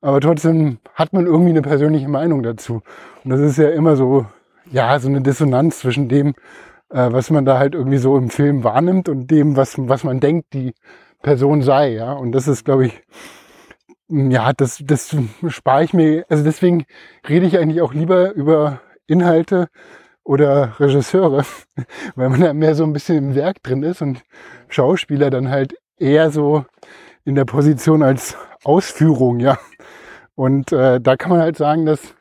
Speaker 2: Aber trotzdem hat man irgendwie eine persönliche Meinung dazu. Und das ist ja immer so, ja, so eine Dissonanz zwischen dem, äh, was man da halt irgendwie so im Film wahrnimmt und dem, was, was man denkt, die Person sei, ja. Und das ist, glaube ich, ja, das, das spare ich mir. Also deswegen rede ich eigentlich auch lieber über Inhalte oder Regisseure, weil man da mehr so ein bisschen im Werk drin ist und Schauspieler dann halt eher so in der Position als Ausführung, ja. Und äh, da kann man halt sagen, dass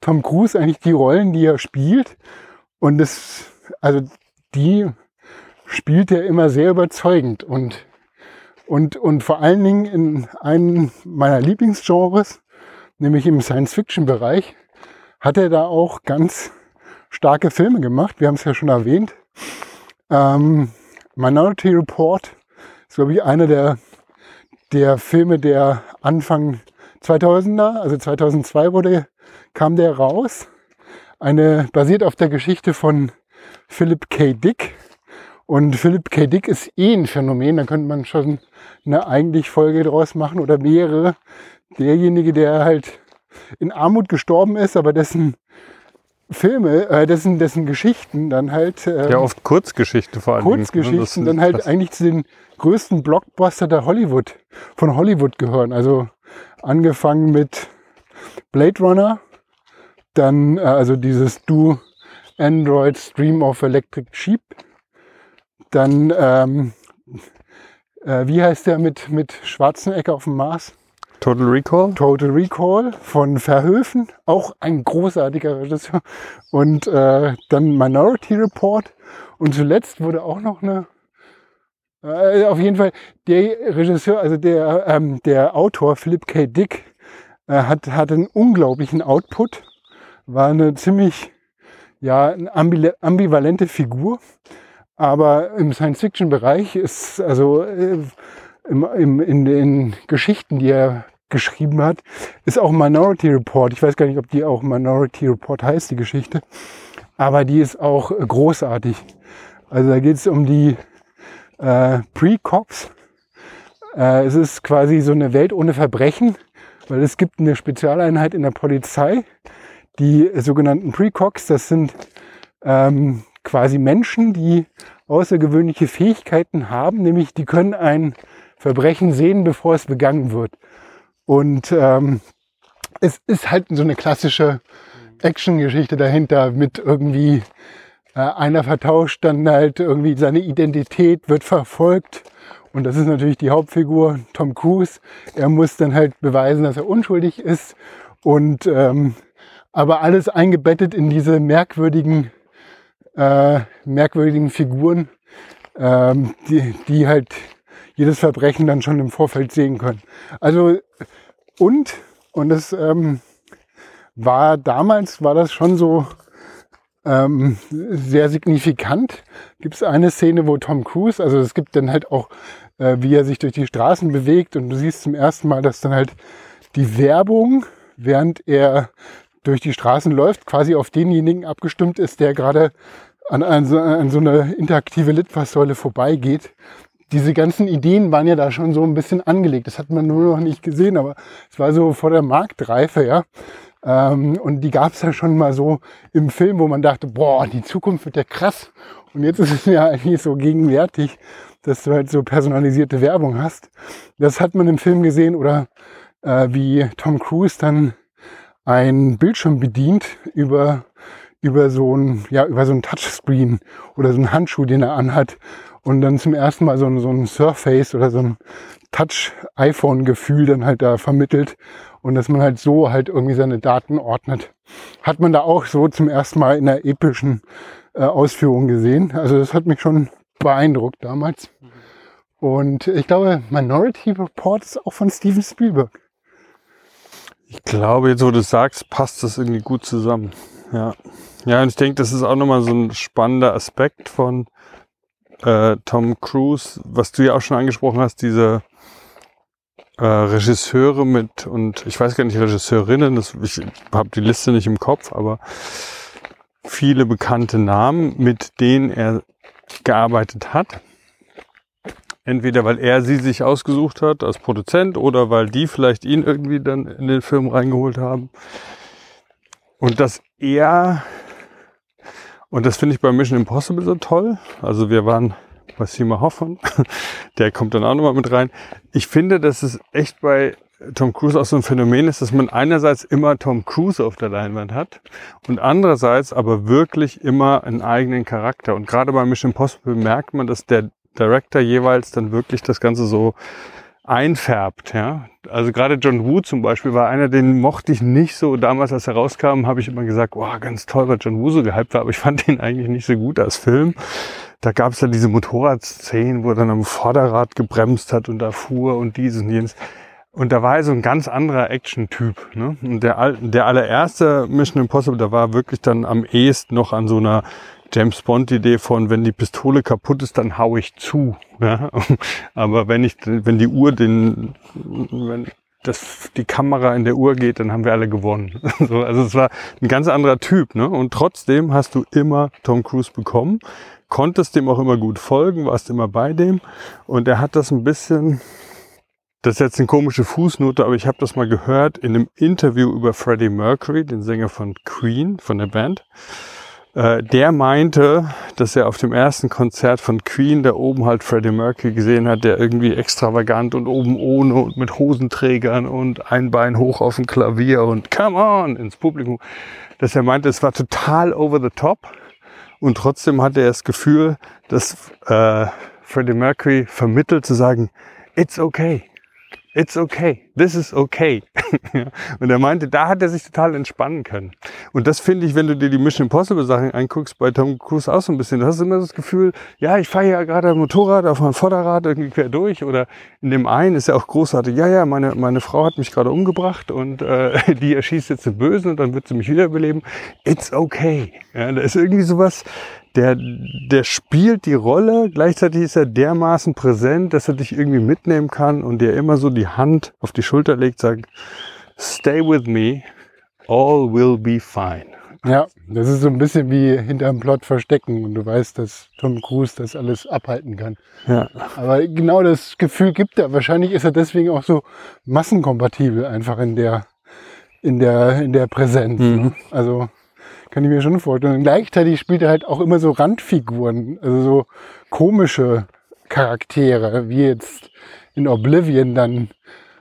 Speaker 2: Tom Cruise eigentlich die Rollen, die er spielt, und das, also die spielt er immer sehr überzeugend und und, und vor allen Dingen in einem meiner Lieblingsgenres, nämlich im Science-Fiction-Bereich, hat er da auch ganz starke Filme gemacht. Wir haben es ja schon erwähnt. Ähm, Minority Report ist, glaube ich, einer der, der Filme, der Anfang 2000er, also 2002 wurde, kam der raus. Eine, basiert auf der Geschichte von Philip K. Dick. Und Philip K. Dick ist eh ein Phänomen, da könnte man schon eine eigentlich Folge draus machen oder mehrere. Derjenige, der halt in Armut gestorben ist, aber dessen Filme, äh, dessen, dessen Geschichten dann halt. Äh,
Speaker 1: Ja, oft Kurzgeschichte vor allem.
Speaker 2: Kurzgeschichten dann halt eigentlich zu den größten Blockbuster der Hollywood, von Hollywood gehören. Also angefangen mit Blade Runner, dann äh, also dieses Do Android Stream of Electric Sheep, dann ähm, äh, wie heißt der mit, mit Schwarzenegger auf dem Mars?
Speaker 1: Total Recall?
Speaker 2: Total Recall von Verhöfen, auch ein großartiger Regisseur. Und äh, dann Minority Report. Und zuletzt wurde auch noch eine, äh, auf jeden Fall, der Regisseur, also der, ähm, der Autor Philip K. Dick, hat, hat einen unglaublichen Output. War eine ziemlich, ja, eine ambi- ambivalente Figur. Aber im Science-Fiction-Bereich ist, also äh, im, im, in den Geschichten, die er geschrieben hat, ist auch Minority Report. Ich weiß gar nicht, ob die auch Minority Report heißt, die Geschichte. Aber die ist auch großartig. Also da geht es um die äh, Pre-Cops. Äh, es ist quasi so eine Welt ohne Verbrechen, weil es gibt eine Spezialeinheit in der Polizei, die sogenannten Precogs. Das sind ähm, quasi Menschen, die außergewöhnliche Fähigkeiten haben, nämlich die können ein Verbrechen sehen, bevor es begangen wird. Und ähm, es ist halt so eine klassische Action-Geschichte dahinter mit irgendwie äh, einer vertauscht dann halt irgendwie seine Identität, wird verfolgt. Und das ist natürlich die Hauptfigur, Tom Cruise. Er muss dann halt beweisen, dass er unschuldig ist. Und ähm, aber alles eingebettet in diese merkwürdigen, äh, merkwürdigen Figuren, ähm, die, die halt jedes Verbrechen dann schon im Vorfeld sehen können. Also und, und das ähm, war damals, war das schon so ähm, sehr signifikant. Gibt es eine Szene, wo Tom Cruise, also es gibt dann halt auch, äh, wie er sich durch die Straßen bewegt und du siehst zum ersten Mal, dass dann halt die Werbung, während er durch die Straßen läuft, quasi auf denjenigen abgestimmt ist, der gerade an, an, so, an so eine interaktive Litfaßsäule vorbeigeht. Diese ganzen Ideen waren ja da schon so ein bisschen angelegt. Das hat man nur noch nicht gesehen, aber es war so vor der Marktreife, ja. Ähm, und die gab es ja schon mal so im Film, wo man dachte, boah, die Zukunft wird ja krass. Und jetzt ist es ja eigentlich so gegenwärtig, dass du halt so personalisierte Werbung hast. Das hat man im Film gesehen oder äh, wie Tom Cruise dann ein Bildschirm bedient über über so ein ja über so ein Touchscreen oder so einen Handschuh, den er anhat und dann zum ersten Mal so ein, so ein Surface oder so ein Touch-iPhone-Gefühl dann halt da vermittelt und dass man halt so halt irgendwie seine Daten ordnet. Hat man da auch so zum ersten Mal in einer epischen äh, Ausführung gesehen. Also das hat mich schon beeindruckt damals. Und ich glaube, Minority Report ist auch von Steven Spielberg.
Speaker 1: Ich glaube, jetzt wo du sagst, passt das irgendwie gut zusammen. Ja. Ja, und ich denke, das ist auch nochmal so ein spannender Aspekt von äh, Tom Cruise, was du ja auch schon angesprochen hast, diese äh, Regisseure mit und ich weiß gar nicht Regisseurinnen, das, ich habe die Liste nicht im Kopf, aber viele bekannte Namen, mit denen er gearbeitet hat. Entweder weil er sie sich ausgesucht hat als Produzent oder weil die vielleicht ihn irgendwie dann in den Film reingeholt haben. Und dass er, und das finde ich bei Mission Impossible so toll, also wir waren bei Seymour Hoffman, der kommt dann auch nochmal mit rein. Ich finde, dass es echt bei Tom Cruise auch so ein Phänomen ist, dass man einerseits immer Tom Cruise auf der Leinwand hat und andererseits aber wirklich immer einen eigenen Charakter. Und gerade bei Mission Impossible merkt man, dass der Director jeweils dann wirklich das Ganze so einfärbt. Ja? Also gerade John Woo zum Beispiel war einer, den mochte ich nicht so. Damals, als er rauskam, habe ich immer gesagt, wow, ganz toll, weil John Woo so gehypt war, aber ich fand ihn eigentlich nicht so gut als Film. Da gab es ja diese Motorradszenen, wo er dann am Vorderrad gebremst hat und da fuhr und dieses und jenes. Und da war er so ein ganz anderer Action-Typ. Ne? Und der, der allererste Mission Impossible, da war wirklich dann am ehesten noch an so einer James Bond-Idee von, wenn die Pistole kaputt ist, dann hau ich zu. Ja? Aber wenn ich, wenn die Uhr den, wenn das, die Kamera in der Uhr geht, dann haben wir alle gewonnen. So, also es war ein ganz anderer Typ. Ne? Und trotzdem hast du immer Tom Cruise bekommen, konntest dem auch immer gut folgen, warst immer bei dem. Und er hat das ein bisschen, das ist jetzt eine komische Fußnote, aber ich habe das mal gehört in einem Interview über Freddie Mercury, den Sänger von Queen, von der Band. Äh, der meinte, dass er auf dem ersten Konzert von Queen da oben halt Freddie Mercury gesehen hat, der irgendwie extravagant und oben ohne und mit Hosenträgern und ein Bein hoch auf dem Klavier und come on ins Publikum. Dass er meinte, es war total over the top und trotzdem hatte er das Gefühl, dass äh, Freddie Mercury vermittelt zu sagen, it's okay. It's okay. This is okay. und er meinte, da hat er sich total entspannen können. Und das finde ich, wenn du dir die Mission Impossible Sachen anguckst, bei Tom Cruise auch so ein bisschen. Du hast immer das Gefühl, ja, ich fahre ja gerade Motorrad auf meinem Vorderrad irgendwie quer durch. Oder in dem einen ist ja auch großartig, ja, ja, meine, meine Frau hat mich gerade umgebracht und äh, die erschießt jetzt den Bösen und dann wird sie mich wiederbeleben. It's okay. Ja, da ist irgendwie sowas, der, der spielt die Rolle, gleichzeitig ist er dermaßen präsent, dass er dich irgendwie mitnehmen kann und dir immer so die Hand auf die Schulter legt, sagt, stay with me, all will be fine.
Speaker 2: Ja, das ist so ein bisschen wie hinterm Plot verstecken und du weißt, dass Tom Cruise das alles abhalten kann.
Speaker 1: Ja.
Speaker 2: Aber genau das Gefühl gibt er. Wahrscheinlich ist er deswegen auch so massenkompatibel einfach in der, in der, in der Präsenz.
Speaker 1: Mhm.
Speaker 2: Ne? Also kann ich mir schon vorstellen. Und gleichzeitig spielt er halt auch immer so Randfiguren, also so komische Charaktere, wie jetzt in Oblivion dann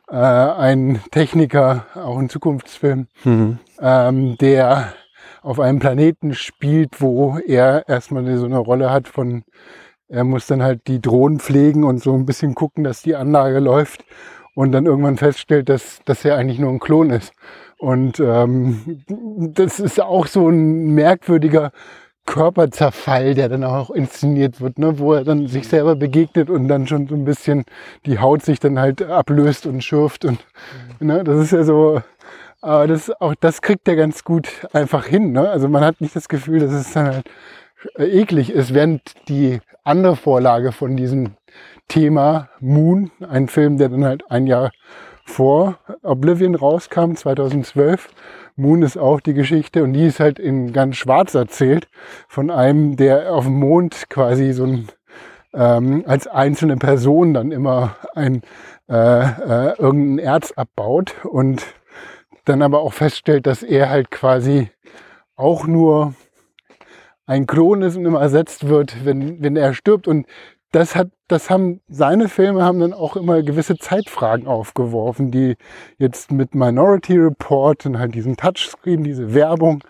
Speaker 2: äh, ein Techniker, auch ein Zukunftsfilm,
Speaker 1: Mhm.
Speaker 2: ähm, der auf einem Planeten spielt, wo er erstmal so eine Rolle hat von, er muss dann halt die Drohnen pflegen und so ein bisschen gucken, dass die Anlage läuft und dann irgendwann feststellt, dass, dass er eigentlich nur ein Klon ist. Und ähm, das ist auch so ein merkwürdiger Körperzerfall, der dann auch inszeniert wird, ne? wo er dann sich selber begegnet und dann schon so ein bisschen die Haut sich dann halt ablöst und schürft. Und ne? das ist ja so, aber das, auch das kriegt er ganz gut einfach hin. Ne? Also man hat nicht das Gefühl, dass es dann halt eklig ist, während die andere Vorlage von diesem Thema Moon, ein Film, der dann halt ein Jahr vor Oblivion rauskam, 2012. Moon ist auch die Geschichte und die ist halt in ganz schwarz erzählt von einem, der auf dem Mond quasi so ein ähm, als einzelne Person dann immer ein äh, äh, irgendein Erz abbaut und dann aber auch feststellt, dass er halt quasi auch nur ein Klon ist und immer ersetzt wird, wenn, wenn er stirbt. Und das hat, das haben, seine Filme haben dann auch immer gewisse Zeitfragen aufgeworfen, die jetzt mit Minority Report und halt diesen Touchscreen, diese Werbung,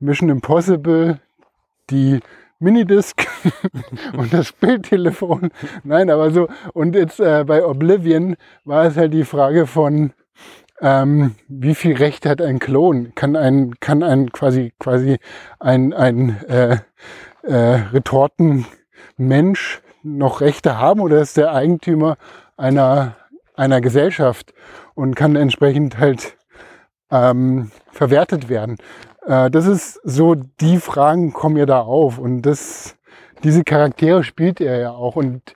Speaker 2: Mission Impossible, die Minidisc und das Bildtelefon. Nein, aber so, und jetzt äh, bei Oblivion war es halt die Frage von, ähm, wie viel Recht hat ein Klon? Kann ein, kann ein quasi, quasi ein, ein äh, äh, Retortenmensch noch Rechte haben oder ist der Eigentümer einer, einer Gesellschaft und kann entsprechend halt ähm, verwertet werden? Äh, das ist so, die Fragen kommen ja da auf und das, diese Charaktere spielt er ja auch und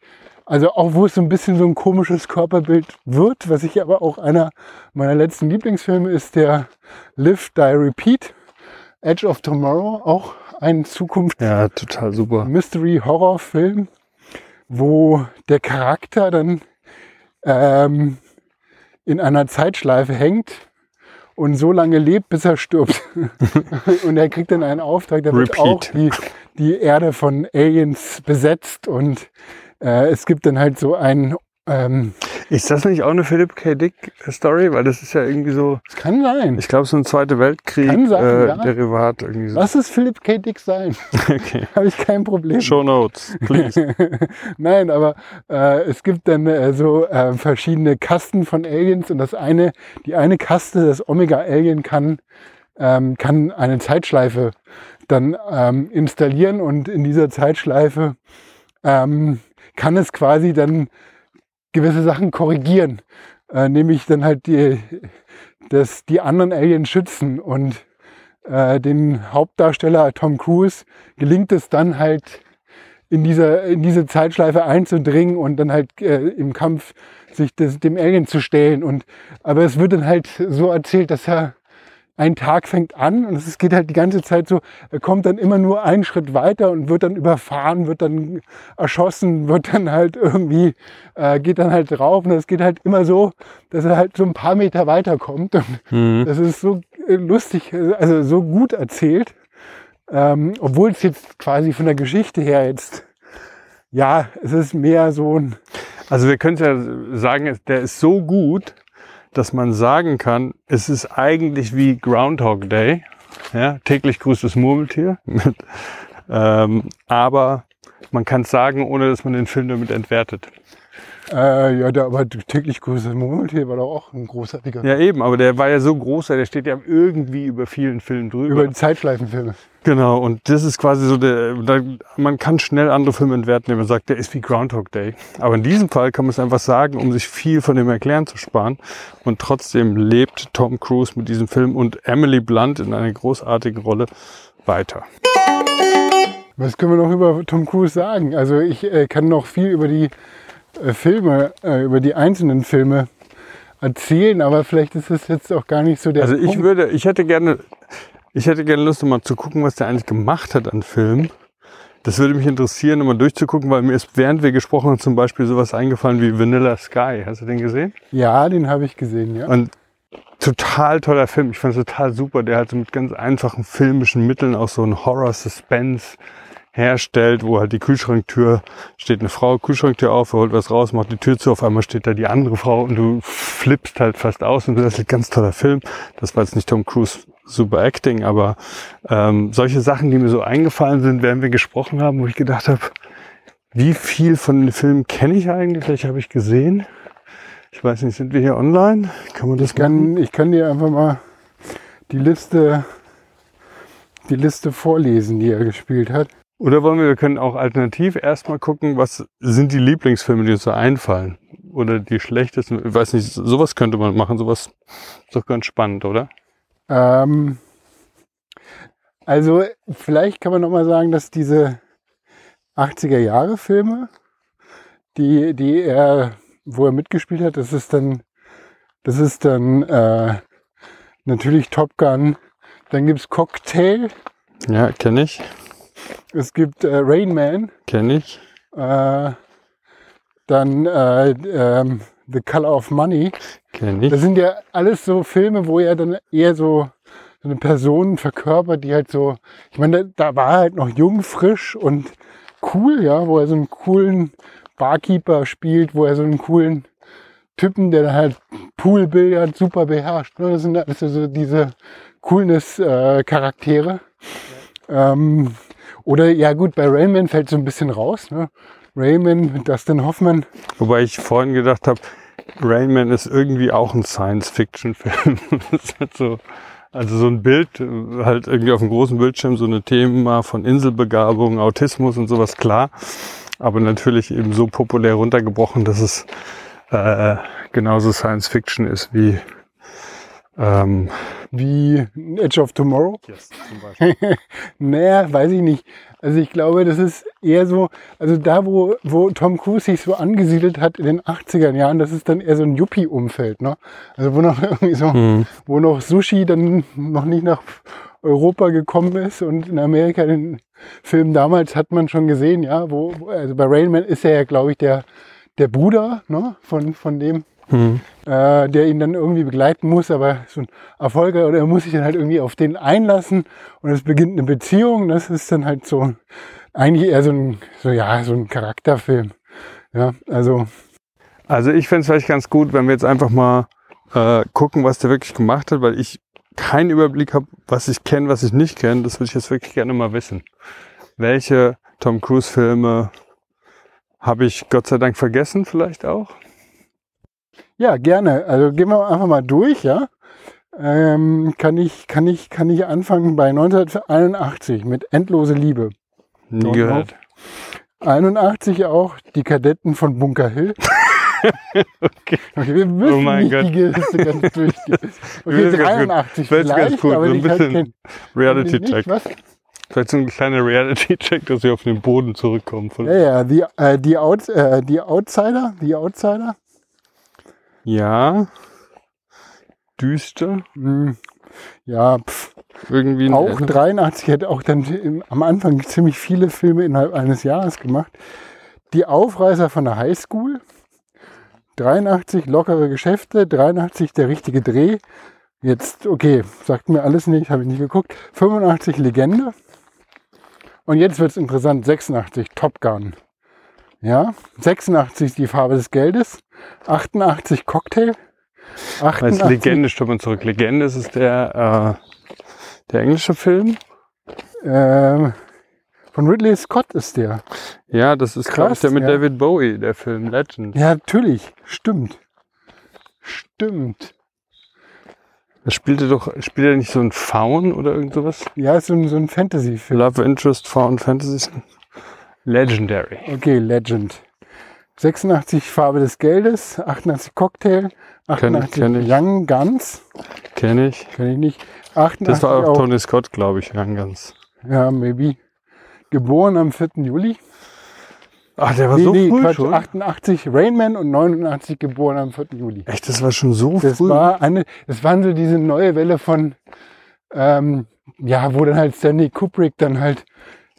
Speaker 2: also auch wo es so ein bisschen so ein komisches Körperbild wird, was ich aber auch einer meiner letzten Lieblingsfilme ist, der Live, Die, Repeat, Edge of Tomorrow, auch ein Zukunft
Speaker 1: Ja, total super.
Speaker 2: Mystery-Horror-Film, wo der Charakter dann ähm, in einer Zeitschleife hängt und so lange lebt, bis er stirbt. und er kriegt dann einen Auftrag, da wird
Speaker 1: Repeat.
Speaker 2: auch die, die Erde von Aliens besetzt und äh, es gibt dann halt so ein, ähm,
Speaker 1: Ist das nicht auch eine Philip K. Dick Story? Weil das ist ja irgendwie so,
Speaker 2: es kann sein.
Speaker 1: ich glaube, so ein Zweite Weltkrieg
Speaker 2: Kann sein,
Speaker 1: äh,
Speaker 2: ja.
Speaker 1: So.
Speaker 2: Lass es Philip K. Dick sein.
Speaker 1: Okay.
Speaker 2: Habe ich kein Problem.
Speaker 1: Show Notes, please.
Speaker 2: Nein, aber äh, es gibt dann äh, so äh, verschiedene Kasten von Aliens und das eine, die eine Kaste, das Omega-Alien kann, ähm, kann eine Zeitschleife dann ähm, installieren und in dieser Zeitschleife ähm, kann es quasi dann gewisse Sachen korrigieren, äh, nämlich dann halt die, das, die anderen Aliens schützen und äh, den Hauptdarsteller Tom Cruise gelingt es dann halt in dieser in diese Zeitschleife einzudringen und dann halt äh, im Kampf sich das, dem Alien zu stellen. Und aber es wird dann halt so erzählt, dass er ein Tag fängt an und es geht halt die ganze Zeit so, er kommt dann immer nur einen Schritt weiter und wird dann überfahren, wird dann erschossen, wird dann halt irgendwie, äh, geht dann halt drauf. Und es geht halt immer so, dass er halt so ein paar Meter weiterkommt. Und
Speaker 1: Mhm.
Speaker 2: das ist so äh, lustig, also so gut erzählt, ähm, obwohl es jetzt quasi von der Geschichte her jetzt, ja, es ist mehr so ein,
Speaker 1: Also wir können ja sagen, es- der ist so gut, dass man sagen kann, es ist eigentlich wie Groundhog Day. Ja, täglich grüßt das Murmeltier. ähm, aber man kann es sagen, ohne dass man den Film damit entwertet.
Speaker 2: Äh, ja, der, aber täglich grüßes Murmeltier war doch auch ein großartiger,
Speaker 1: Ja, eben, aber der war ja so groß, der steht ja irgendwie über vielen Filmen drüber.
Speaker 2: über die Zeitschleifenfilme.
Speaker 1: Genau, und das ist quasi so der, da, man kann schnell andere Filme entwerten, wenn man sagt, der ist wie Groundhog Day. Aber in diesem Fall kann man es einfach sagen, um sich viel von dem Erklären zu sparen. Und trotzdem lebt Tom Cruise mit diesem Film und Emily Blunt in einer großartigen Rolle weiter.
Speaker 2: Was können wir noch über Tom Cruise sagen? Also ich äh, kann noch viel über die Filme, äh, über die einzelnen Filme erzählen, aber vielleicht ist das jetzt auch gar nicht so der
Speaker 1: Also ich
Speaker 2: Punkt.
Speaker 1: würde, ich hätte gerne, ich hätte gerne Lust, mal zu gucken, was der eigentlich gemacht hat an Filmen. Das würde mich interessieren, um mal durchzugucken, weil mir ist, während wir gesprochen haben, zum Beispiel sowas eingefallen wie Vanilla Sky. Hast du den gesehen?
Speaker 2: Ja, den habe ich gesehen, ja.
Speaker 1: Und total toller Film. Ich fand es total super. Der halt so mit ganz einfachen filmischen Mitteln auch so einen Horror-Suspense herstellt, wo halt die Kühlschranktür steht eine Frau, Kühlschranktür auf, holt was raus, macht die Tür zu, auf einmal steht da die andere Frau und du flippst halt fast aus und das ist ein ganz toller Film. Das war jetzt nicht Tom Cruise super Acting, aber ähm, solche Sachen, die mir so eingefallen sind, während wir gesprochen haben, wo ich gedacht habe, wie viel von den Filmen kenne ich eigentlich? Welche habe ich gesehen? Ich weiß nicht, sind wir hier online? Kann man das
Speaker 2: Ich kann, ich kann dir einfach mal die Liste, die Liste vorlesen, die er gespielt hat.
Speaker 1: Oder wollen wir, wir können auch alternativ erstmal gucken, was sind die Lieblingsfilme, die uns so einfallen? Oder die schlechtesten, ich weiß nicht, sowas könnte man machen, sowas ist doch ganz spannend, oder?
Speaker 2: Ähm, also vielleicht kann man noch mal sagen, dass diese 80er Jahre Filme, die, die er, wo er mitgespielt hat, das ist dann, das ist dann äh, natürlich Top Gun. Dann gibt's Cocktail,
Speaker 1: Ja, kenne ich,
Speaker 2: es gibt äh, Rain Man,
Speaker 1: kenne ich.
Speaker 2: äh, dann äh, ähm, The Color of Money.
Speaker 1: Kenne
Speaker 2: Das
Speaker 1: ich.
Speaker 2: sind ja alles so Filme, wo er dann eher so, eine Person verkörpert, die halt so, ich meine, da, da war er halt noch jung, frisch und cool, ja, wo er so einen coolen Barkeeper spielt, wo er so einen coolen Typen, der dann halt Poolbillard super beherrscht. Ne? Das sind alles so diese Coolness-Charaktere. Ähm, oder ja gut, bei Rayman fällt so ein bisschen raus. Ne? Rayman mit Dustin Hoffman.
Speaker 1: Wobei ich vorhin gedacht habe, Rain ist irgendwie auch ein Science-Fiction-Film. Halt so, also so ein Bild, äh, halt irgendwie auf dem großen Bildschirm, so ein Thema von Inselbegabung, Autismus und sowas, klar. Aber natürlich eben so populär runtergebrochen, dass es äh, genauso Science-Fiction ist wie ähm,
Speaker 2: Wie Edge of Tomorrow.
Speaker 1: yes, zum Beispiel.
Speaker 2: Naja, weiß ich nicht. Also ich glaube, das ist eher so, also da, wo, wo Tom Cruise sich so angesiedelt hat in den 80er Jahren, das ist dann eher so ein Yuppie-Umfeld, ne? Also wo noch irgendwie so,
Speaker 1: Hm.
Speaker 2: wo noch Sushi dann noch nicht nach Europa gekommen ist und in Amerika den Film damals hat man schon gesehen, ja, wo, also bei Rain Man ist er ja, glaube ich, der, der Bruder, ne, von, von dem,
Speaker 1: Hm.
Speaker 2: äh, der ihn dann irgendwie begleiten muss, aber so ein Erfolger oder er muss sich dann halt irgendwie auf den einlassen und es beginnt eine Beziehung. Das ist dann halt so eigentlich eher so ein, so ja, so ein Charakterfilm. Ja, also
Speaker 1: Also ich fände es vielleicht ganz gut, wenn wir jetzt einfach mal äh, gucken, was der wirklich gemacht hat, weil ich keinen Überblick habe, was ich kenne, was ich nicht kenne. Das würde ich jetzt wirklich gerne mal wissen. Welche Tom Cruise-Filme habe ich Gott sei Dank vergessen, vielleicht auch?
Speaker 2: Ja, gerne. Also gehen wir einfach mal durch, ja. Ähm, kann ich, kann ich, kann ich anfangen bei 1981 mit Endlose Liebe.
Speaker 1: Nie gehört.
Speaker 2: 81 auch die Kadetten von Bunker Hill.
Speaker 1: Okay.
Speaker 2: Okay, wir müssen
Speaker 1: Oh mein
Speaker 2: nicht
Speaker 1: Gott.
Speaker 2: die Liste ganz durchgehen. Okay,
Speaker 1: wissen ganz gut.
Speaker 2: 83
Speaker 1: Vielleicht ganz gut,
Speaker 2: aber
Speaker 1: so ein bisschen Reality-Check. Vielleicht so ein kleiner Reality-Check, dass wir auf den Boden zurückkommen. Von
Speaker 2: Ja, ja, die, äh, die, Out, äh, die Outsider, die Outsider.
Speaker 1: Ja. Düster.
Speaker 2: Hm, Ja, pff.
Speaker 1: Irgendwie
Speaker 2: auch 83 hat auch dann im, am Anfang ziemlich viele Filme innerhalb eines Jahres gemacht. Die Aufreißer von der Highschool. 83 lockere Geschäfte, 83 der richtige Dreh. Jetzt, okay, sagt mir alles nicht, habe ich nicht geguckt. 85 Legende. Und jetzt wird es interessant, 86 Top Gun. Ja, 86 die Farbe des Geldes, 88 Cocktail,
Speaker 1: Als
Speaker 2: 88
Speaker 1: Legende, stopp mal zurück. Legende ist es der, äh, der englische Film.
Speaker 2: ähm, von Ridley Scott ist der.
Speaker 1: Ja, das ist glaub ich,
Speaker 2: Krass,
Speaker 1: der mit
Speaker 2: ja.
Speaker 1: David Bowie, der Film Legend.
Speaker 2: Ja, natürlich, stimmt. Stimmt.
Speaker 1: Da spielte doch, spielt er nicht so ein Faun oder irgend sowas?
Speaker 2: Ja, ist so ein, so ein Fantasy-Film.
Speaker 1: Love Interest, Faun, Fantasy. Legendary.
Speaker 2: Okay, Legend. 86 Farbe des Geldes, 88 Cocktail,
Speaker 1: Kenn ich,
Speaker 2: 88
Speaker 1: kenn ich.
Speaker 2: Young Guns,
Speaker 1: Kenne ich.
Speaker 2: kenn ich nicht. 88
Speaker 1: Das war auch
Speaker 2: auch,
Speaker 1: Tony Scott, glaube ich, ja, ganz.
Speaker 2: ja, maybe. Geboren am 4. Juli.
Speaker 1: Ach, der war
Speaker 2: Nee,
Speaker 1: so
Speaker 2: nee,
Speaker 1: früh
Speaker 2: Quatsch,
Speaker 1: schon.
Speaker 2: 88 Rainman und 89 geboren am 4. Juli.
Speaker 1: Echt, das war schon so
Speaker 2: Das
Speaker 1: früh.
Speaker 2: war eine, das waren so diese neue Welle von, ähm, ja, wo dann halt Stanley Kubrick dann halt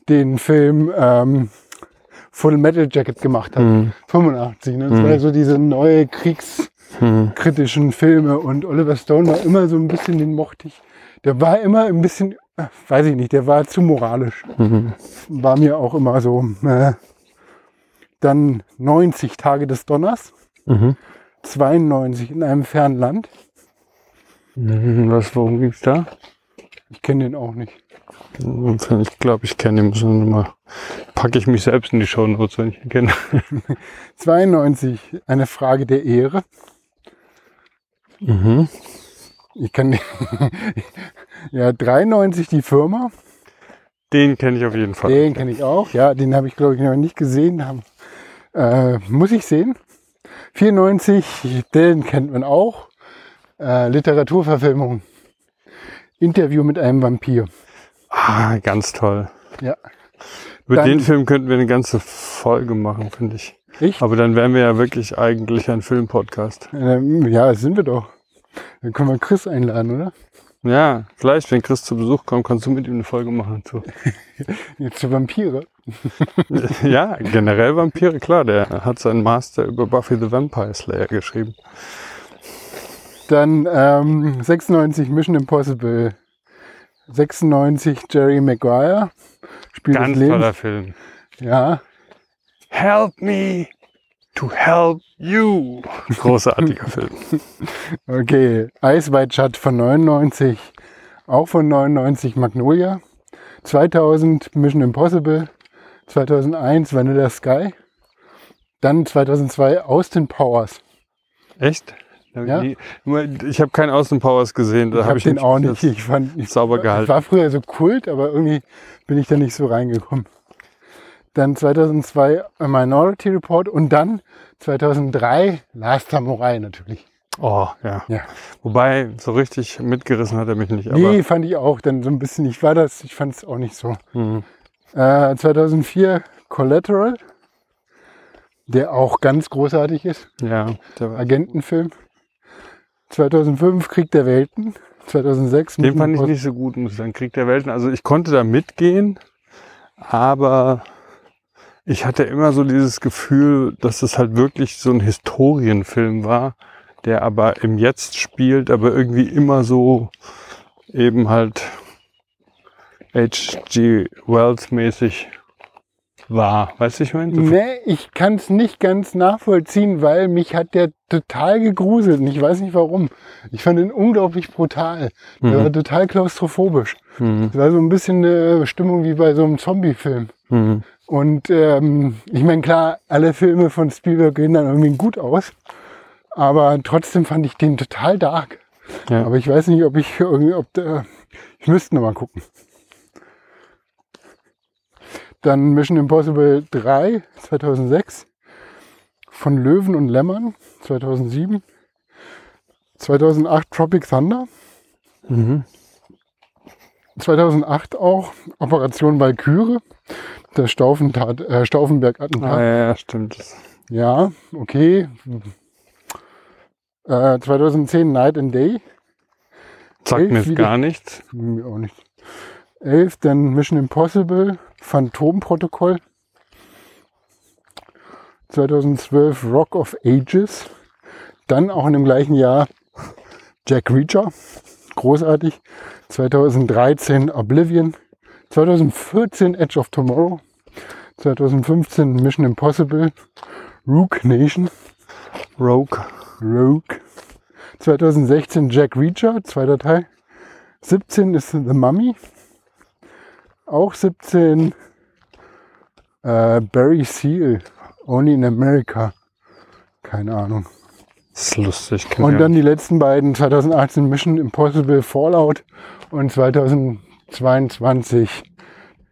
Speaker 2: den Film ähm, Full Metal Jacket gemacht hat.
Speaker 1: Hm,
Speaker 2: 85. Ne? Das war so diese neue kriegskritischen
Speaker 1: hm.
Speaker 2: Filme und Oliver Stone war immer so ein bisschen, den mochte ich. Der war immer ein bisschen, äh, weiß ich nicht, der war zu moralisch.
Speaker 1: Mhm.
Speaker 2: War mir auch immer so. Äh. Dann 90 Tage des Donners,
Speaker 1: Mhm.
Speaker 2: 92 in einem fernen Land.
Speaker 1: Mhm, Was, worum ging's da?
Speaker 2: Ich kenne den auch nicht.
Speaker 1: Ich glaube, ich kenne ihn. Muss man mal. Packe ich mich selbst in die Shownotes, wenn ich ihn kenne.
Speaker 2: 92 eine Frage der Ehre.
Speaker 1: Mhm.
Speaker 2: Ich kann ja 93 die Firma.
Speaker 1: Den kenne ich auf jeden Fall.
Speaker 2: Den kenne ich auch. Ja, den habe ich glaube ich noch nicht gesehen. Haben, äh, muss ich sehen. 94, den kennt man auch. Äh, Literaturverfilmung. Interview mit einem Vampir.
Speaker 1: Ah, ganz toll.
Speaker 2: Ja.
Speaker 1: Über
Speaker 2: Dann-
Speaker 1: den Film könnten wir eine ganze Folge machen, finde ich.
Speaker 2: Ich?
Speaker 1: Aber dann wären wir ja wirklich eigentlich ein Filmpodcast.
Speaker 2: Ähm, ja, sind wir doch. Dann können wir Chris einladen, oder?
Speaker 1: Ja, vielleicht, wenn Chris zu Besuch kommt, kannst du mit ihm eine Folge machen. Zu.
Speaker 2: Jetzt zu Vampire.
Speaker 1: ja, generell Vampire, klar. Der hat seinen Master über Buffy the Vampire Slayer geschrieben.
Speaker 2: Dann ähm, 96 Mission Impossible. 96 Jerry Maguire. Spiel
Speaker 1: Ganz toller Film.
Speaker 2: Ja.
Speaker 1: Help me to help you. Großartiger Film.
Speaker 2: Okay. White Shut von 99. Auch von 99 Magnolia. 2000 Mission Impossible. 2001 Vanilla Sky. Dann 2002 Austin Powers.
Speaker 1: Echt? Hab ich
Speaker 2: Ja.
Speaker 1: nie- Ich habe keinen Austin Powers gesehen. Da
Speaker 2: Ich
Speaker 1: hab
Speaker 2: habe
Speaker 1: ich
Speaker 2: den auch nicht. Ich fand, ich,
Speaker 1: sauber
Speaker 2: ich
Speaker 1: gehalten.
Speaker 2: war früher so Kult, aber irgendwie bin ich da nicht so reingekommen. Dann 2002 A Minority Report und dann 2003 Last Samurai natürlich.
Speaker 1: Oh, ja.
Speaker 2: Ja.
Speaker 1: Wobei, so richtig mitgerissen hat er mich nicht. Aber,
Speaker 2: Nee, fand ich auch dann so ein bisschen. Ich war das, ich fand es auch nicht so.
Speaker 1: Mhm.
Speaker 2: Äh, 2004 Collateral, der auch ganz großartig ist.
Speaker 1: Ja, der war,
Speaker 2: Agentenfilm. 2005 Krieg der Welten. 2006
Speaker 1: den fand ich nicht so gut, muss ich sagen. Krieg der Welten. Also ich konnte da mitgehen, aber ich hatte immer so dieses Gefühl, dass es halt wirklich so ein Historienfilm war, der aber im Jetzt spielt, aber irgendwie immer so eben halt H.G. Wells mäßig war. Weißt du, ich meine?
Speaker 2: Nee, ich kann es nicht ganz nachvollziehen, weil mich hat der total gegruselt und ich weiß nicht warum. Ich fand ihn unglaublich brutal. Der
Speaker 1: Mhm.
Speaker 2: war total klaustrophobisch.
Speaker 1: Mhm.
Speaker 2: Das war so ein bisschen eine Stimmung wie bei so einem Zombie-Film.
Speaker 1: Mhm.
Speaker 2: Und ähm, ich meine, klar, alle Filme von Spielberg gehen dann irgendwie gut aus. Aber trotzdem fand ich den total dark.
Speaker 1: Ja.
Speaker 2: Aber ich weiß nicht, ob ich irgendwie, ob der, ich müsste noch mal gucken. Dann Mission Impossible 3 2006 von Löwen und Lämmern 2007. 2008 Tropic Thunder.
Speaker 1: Mhm.
Speaker 2: 2008 auch Operation Valkyrie. Der Stauffentat, äh, Stauffenberg-Attentat.
Speaker 1: Ah, ja, stimmt.
Speaker 2: Ja, okay. Äh, 2010 Night and Day.
Speaker 1: Sagt mir gar nichts.
Speaker 2: Mir auch nicht. 11, dann Mission Impossible, Phantomprotokoll. 2012 Rock of Ages. Dann auch in dem gleichen Jahr Jack Reacher. Großartig. 2013 Oblivion. 2014 Edge of Tomorrow. 2015 Mission Impossible. Rook Nation.
Speaker 1: Rogue.
Speaker 2: Rogue. 2016 Jack Reacher, zweiter Teil. 17 ist The Mummy. Auch 17 äh, Barry Seal, Only in America. Keine Ahnung.
Speaker 1: Das ist lustig.
Speaker 2: Und dann die letzten beiden, 2018 Mission Impossible Fallout und 2022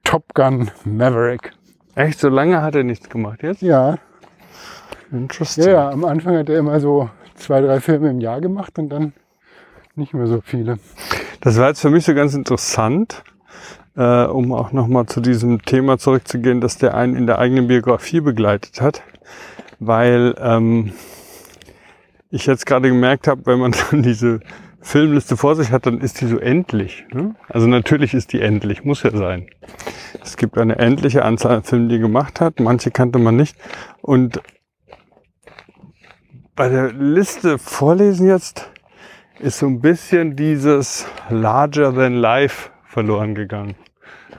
Speaker 2: Top Gun Maverick.
Speaker 1: Echt, so lange hat er nichts gemacht jetzt?
Speaker 2: Ja,
Speaker 1: Interesting.
Speaker 2: ja, ja, am Anfang hat er immer so zwei, drei Filme im Jahr gemacht und dann nicht mehr so viele.
Speaker 1: Das war jetzt für mich so ganz interessant, äh, um auch nochmal zu diesem Thema zurückzugehen, dass der einen in der eigenen Biografie begleitet hat, weil ähm, ich jetzt gerade gemerkt habe, wenn man dann diese Filmliste vor sich hat, dann ist die so endlich. Ne? Also natürlich ist die endlich, muss ja sein. Es gibt eine endliche Anzahl an Filmen, die er gemacht hat. Manche kannte man nicht. Und bei der Liste vorlesen jetzt ist so ein bisschen dieses Larger than Life verloren gegangen.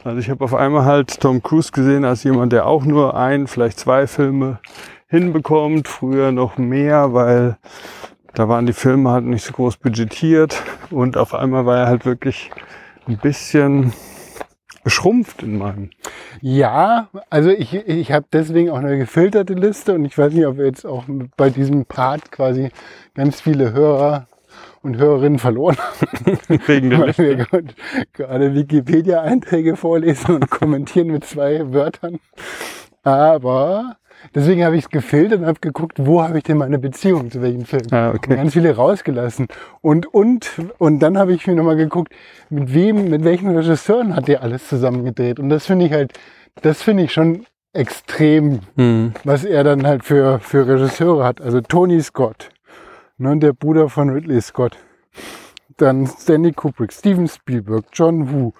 Speaker 1: Also ich habe auf einmal halt Tom Cruise gesehen als jemand, der auch nur ein, vielleicht zwei Filme hinbekommt. Früher noch mehr, weil da waren die Filme halt nicht so groß budgetiert. Und auf einmal war er halt wirklich ein bisschen geschrumpft in meinem.
Speaker 2: Ja, also ich, ich habe deswegen auch eine gefilterte Liste und ich weiß nicht, ob wir jetzt auch bei diesem Part quasi ganz viele Hörer und Hörerinnen verloren
Speaker 1: Wegen der
Speaker 2: weil wir gerade- Wikipedia-Einträge vorlesen und kommentieren mit zwei Wörtern. Aber deswegen habe ich es gefiltert und habe geguckt, wo habe ich denn meine Beziehung zu welchem Film.
Speaker 1: Ah,
Speaker 2: Und
Speaker 1: okay.
Speaker 2: ganz viele rausgelassen. Und, und, und dann habe ich mir nochmal geguckt, mit wem, mit welchen Regisseuren hat der alles zusammen gedreht. Und das finde ich halt, das finde ich schon extrem,
Speaker 1: Hm.
Speaker 2: was er dann halt für, für Regisseure hat. Also Tony Scott, ne, der Bruder von Ridley Scott. Dann Stanley Kubrick, Steven Spielberg, John Woo,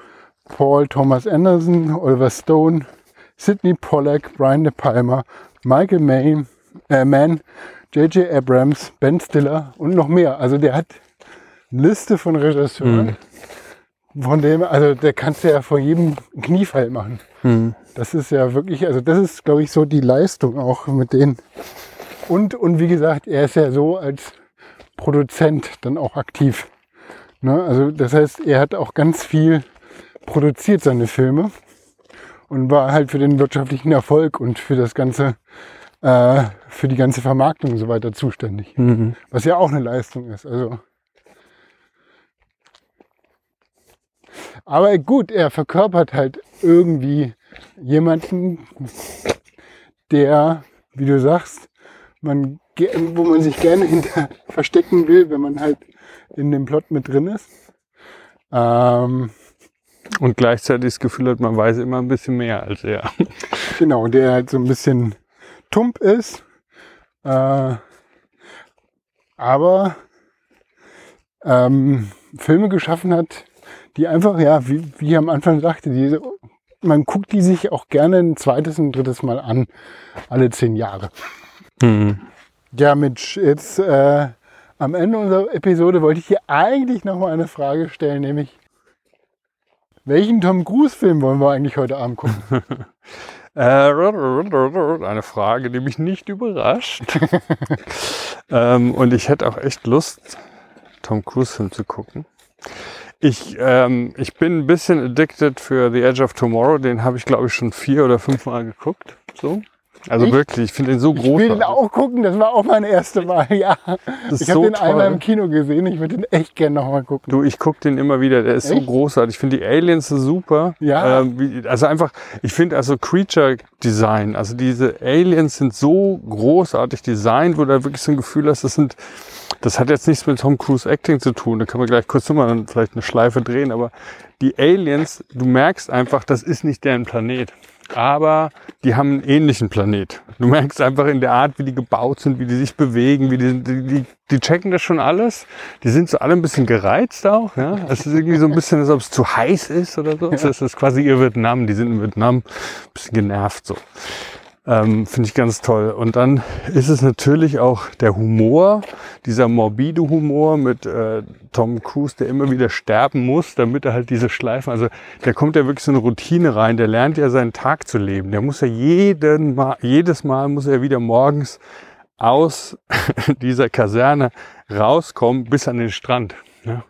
Speaker 2: Paul Thomas Anderson, Oliver Stone, Sidney Pollack, Brian De Palma, Michael Mann, äh, Mann J.J. Abrams, Ben Stiller und noch mehr. Also der hat eine Liste von Regisseuren, von dem, also der kannst du ja vor jedem Kniefall machen.
Speaker 1: Hm.
Speaker 2: Das ist ja wirklich, also das ist, glaube ich, so die Leistung auch mit denen. Und, und wie gesagt, er ist ja so als Produzent dann auch aktiv. Ne? Also das heißt, er hat auch ganz viel produziert, seine Filme. Und war halt für den wirtschaftlichen Erfolg und für das ganze, äh, für die ganze Vermarktung und so weiter zuständig.
Speaker 1: Mhm.
Speaker 2: Was ja auch eine Leistung ist. Also. Aber gut, er verkörpert halt irgendwie jemanden, der, wie du sagst, man, wo man sich gerne hinter verstecken will, wenn man halt in dem Plot mit drin ist. Ähm,
Speaker 1: Und gleichzeitig das Gefühl hat, man weiß immer ein bisschen mehr als er.
Speaker 2: Genau, der halt so ein bisschen tump ist. Äh, aber ähm, Filme geschaffen hat, die einfach, ja, wie, wie ich am Anfang sagte, die, man guckt die sich auch gerne ein zweites und ein drittes Mal an, alle zehn Jahre.
Speaker 1: Mhm.
Speaker 2: Ja, Mitch, jetzt äh, am Ende unserer Episode wollte ich hier eigentlich noch mal eine Frage stellen, nämlich welchen Tom Cruise-Film wollen wir eigentlich heute Abend gucken?
Speaker 1: Äh, eine Frage, die mich nicht überrascht. ähm, und ich hätte auch echt Lust, Tom Cruise-Film zu gucken. Ich, ähm, ich bin ein bisschen addicted für The Edge of Tomorrow. Den habe ich, glaube ich, schon vier oder fünf Mal geguckt. So. Also
Speaker 2: Echt?
Speaker 1: wirklich, ich finde den so
Speaker 2: Ich will den auch gucken, das war auch meine erste Wahl, ja. Ich habe
Speaker 1: so
Speaker 2: den einmal
Speaker 1: toll.
Speaker 2: im Kino gesehen, ich würde den echt gerne nochmal gucken.
Speaker 1: Du, ich gucke den immer wieder. Der ist so
Speaker 2: Echt?
Speaker 1: großartig. Ich finde die Aliens so super.
Speaker 2: Ja.
Speaker 1: Ähm, also einfach, ich finde also Creature Design, also diese Aliens sind so großartig designt, wo du da wirklich so ein Gefühl hast, das sind, das hat jetzt nichts mit Tom Cruise Acting zu tun. Da können wir gleich kurz nochmal vielleicht eine Schleife drehen, aber die Aliens, du merkst einfach, das ist nicht deren Planet. Aber die haben einen ähnlichen Planet. Du merkst einfach in der Art, wie die gebaut sind, wie die sich bewegen, wie die, die, die, checken das schon alles. Die sind so alle ein bisschen gereizt auch. Ja? Es ist irgendwie so ein bisschen, als ob es zu heiß ist oder so. Das ist quasi ihr Vietnam. Die sind in Vietnam ein bisschen genervt so. Ähm, Finde ich ganz toll. Und dann ist es natürlich auch der Humor, dieser morbide Humor mit äh, Tom Cruise, der immer wieder sterben muss, damit er halt diese Schleifen, also der kommt ja wirklich so eine Routine rein, der lernt ja seinen Tag zu leben. Der muss ja jeden Mal, jedes Mal muss er wieder morgens aus dieser Kaserne rauskommen bis an den Strand. Ja.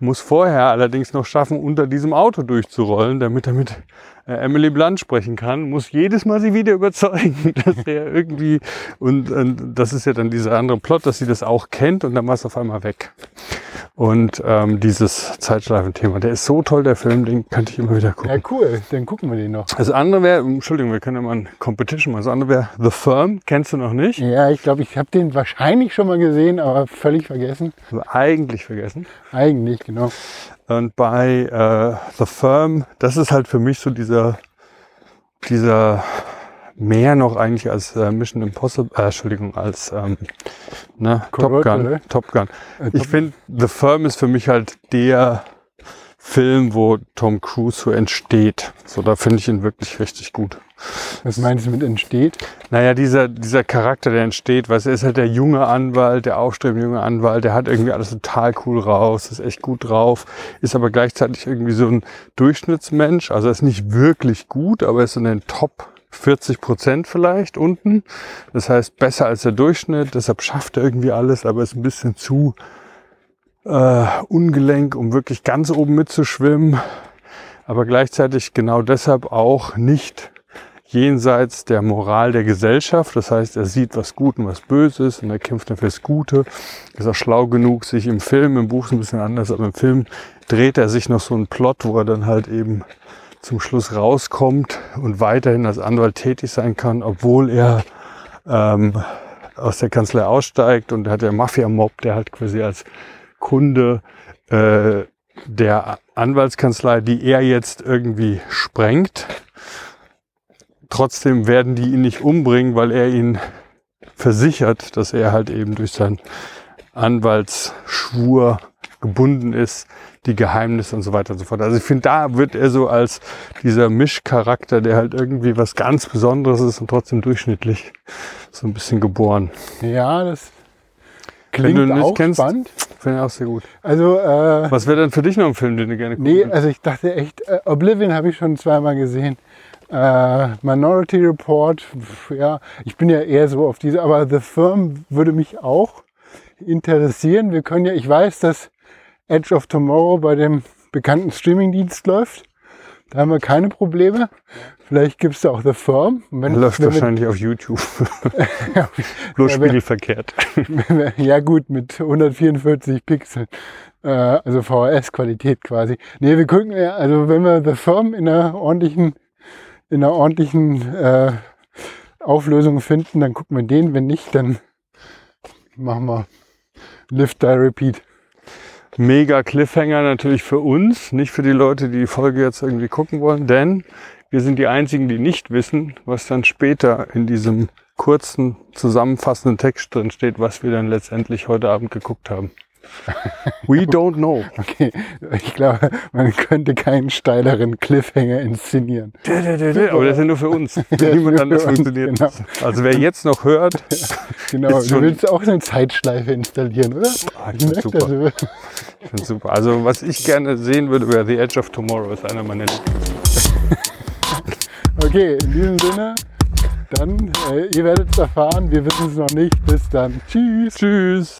Speaker 1: Muss vorher allerdings noch schaffen, unter diesem Auto durchzurollen, damit er mit äh, Emily Blunt sprechen kann, muss jedes Mal sie wieder überzeugen, dass er irgendwie, und, und das ist ja dann dieser andere Plot, dass sie das auch kennt und dann war es auf einmal weg. Und ähm, dieses Zeitschleifenthema, der ist so toll, der Film, den könnte ich immer wieder gucken.
Speaker 2: Ja, cool, dann gucken wir den noch.
Speaker 1: Das andere wäre, Entschuldigung, wir können ja mal ein Competition machen. Das andere wäre The Firm, kennst du noch nicht?
Speaker 2: Ja, ich glaube, ich habe den wahrscheinlich schon mal gesehen, aber völlig vergessen.
Speaker 1: Also eigentlich vergessen.
Speaker 2: Eigentlich, genau.
Speaker 1: Und bei äh, The Firm, das ist halt für mich so dieser, dieser mehr noch eigentlich als äh, Mission Impossible, äh, Entschuldigung, als ähm, ne, Top Gun. Oder? Top Gun. Äh, ich finde, The Firm ist für mich halt der Film, wo Tom Cruise so entsteht. So, da finde ich ihn wirklich richtig gut.
Speaker 2: Was meinst du mit entsteht?
Speaker 1: Naja, dieser, dieser Charakter, der entsteht, weißt du, er ist halt der junge Anwalt, der aufstrebende junge Anwalt, der hat irgendwie alles total cool raus, ist echt gut drauf, ist aber gleichzeitig irgendwie so ein Durchschnittsmensch, also er ist nicht wirklich gut, aber er ist in den Top 40 Prozent vielleicht unten. Das heißt, besser als der Durchschnitt. Deshalb schafft er irgendwie alles, aber ist ein bisschen zu äh, ungelenk, um wirklich ganz oben mitzuschwimmen. Aber gleichzeitig genau deshalb auch nicht jenseits der Moral der Gesellschaft. Das heißt, er sieht, was gut und was böse ist und er kämpft dafür das Gute. Ist auch schlau genug, sich im Film, im Buch ist ein bisschen anders, aber im Film dreht er sich noch so einen Plot, wo er dann halt eben zum Schluss rauskommt und weiterhin als Anwalt tätig sein kann, obwohl er ähm, aus der Kanzlei aussteigt und hat der Mafia-Mob, der halt quasi als Kunde äh, der Anwaltskanzlei, die er jetzt irgendwie sprengt. Trotzdem werden die ihn nicht umbringen, weil er ihn versichert, dass er halt eben durch seinen Anwaltsschwur gebunden ist, die Geheimnisse und so weiter und so fort. Also ich finde, da wird er so als dieser Mischcharakter, der halt irgendwie was ganz Besonderes ist und trotzdem durchschnittlich so ein bisschen geboren.
Speaker 2: Ja, das klingt Wenn du auch kennst, spannend.
Speaker 1: Finde ich auch sehr gut.
Speaker 2: Also, äh,
Speaker 1: was wäre denn für dich noch ein Film, den du gerne
Speaker 2: guckst? Nee, also ich dachte echt, äh, Oblivion habe ich schon zweimal gesehen. Äh, Minority Report, ja, ich bin ja eher so auf diese, aber The Firm würde mich auch interessieren. Wir können ja, ich weiß, dass Edge of Tomorrow bei dem bekannten Streamingdienst läuft. Da haben wir keine Probleme. Vielleicht gibt es da auch The Firm.
Speaker 1: Wenn, läuft wenn wahrscheinlich auf YouTube. Bloß ja, spiegelverkehrt.
Speaker 2: ja gut, mit 144 Pixeln. Äh, also VHS-Qualität quasi. Nee, wir gucken, also wenn wir The Firm in einer ordentlichen, in einer ordentlichen äh, Auflösung finden, dann gucken wir den. Wenn nicht, dann machen wir Lift Die Repeat
Speaker 1: mega Cliffhanger natürlich für uns, nicht für die Leute, die die Folge jetzt irgendwie gucken wollen, denn wir sind die einzigen, die nicht wissen, was dann später in diesem kurzen zusammenfassenden Text drin steht, was wir dann letztendlich heute Abend geguckt haben. We don't know.
Speaker 2: Okay, ich glaube, man könnte keinen steileren Cliffhanger inszenieren.
Speaker 1: Aber das ist ja nur für uns. Niemand anders funktioniert genau. Also wer jetzt noch hört.
Speaker 2: genau, du willst auch eine Zeitschleife installieren, oder?
Speaker 1: Ah, ich ich super. Ich super. Also was ich gerne sehen würde, wäre The Edge of Tomorrow, ist einer meiner
Speaker 2: Okay, in diesem Sinne, dann, äh, ihr werdet es erfahren, wir wissen es noch nicht. Bis dann. Tschüss.
Speaker 1: Tschüss.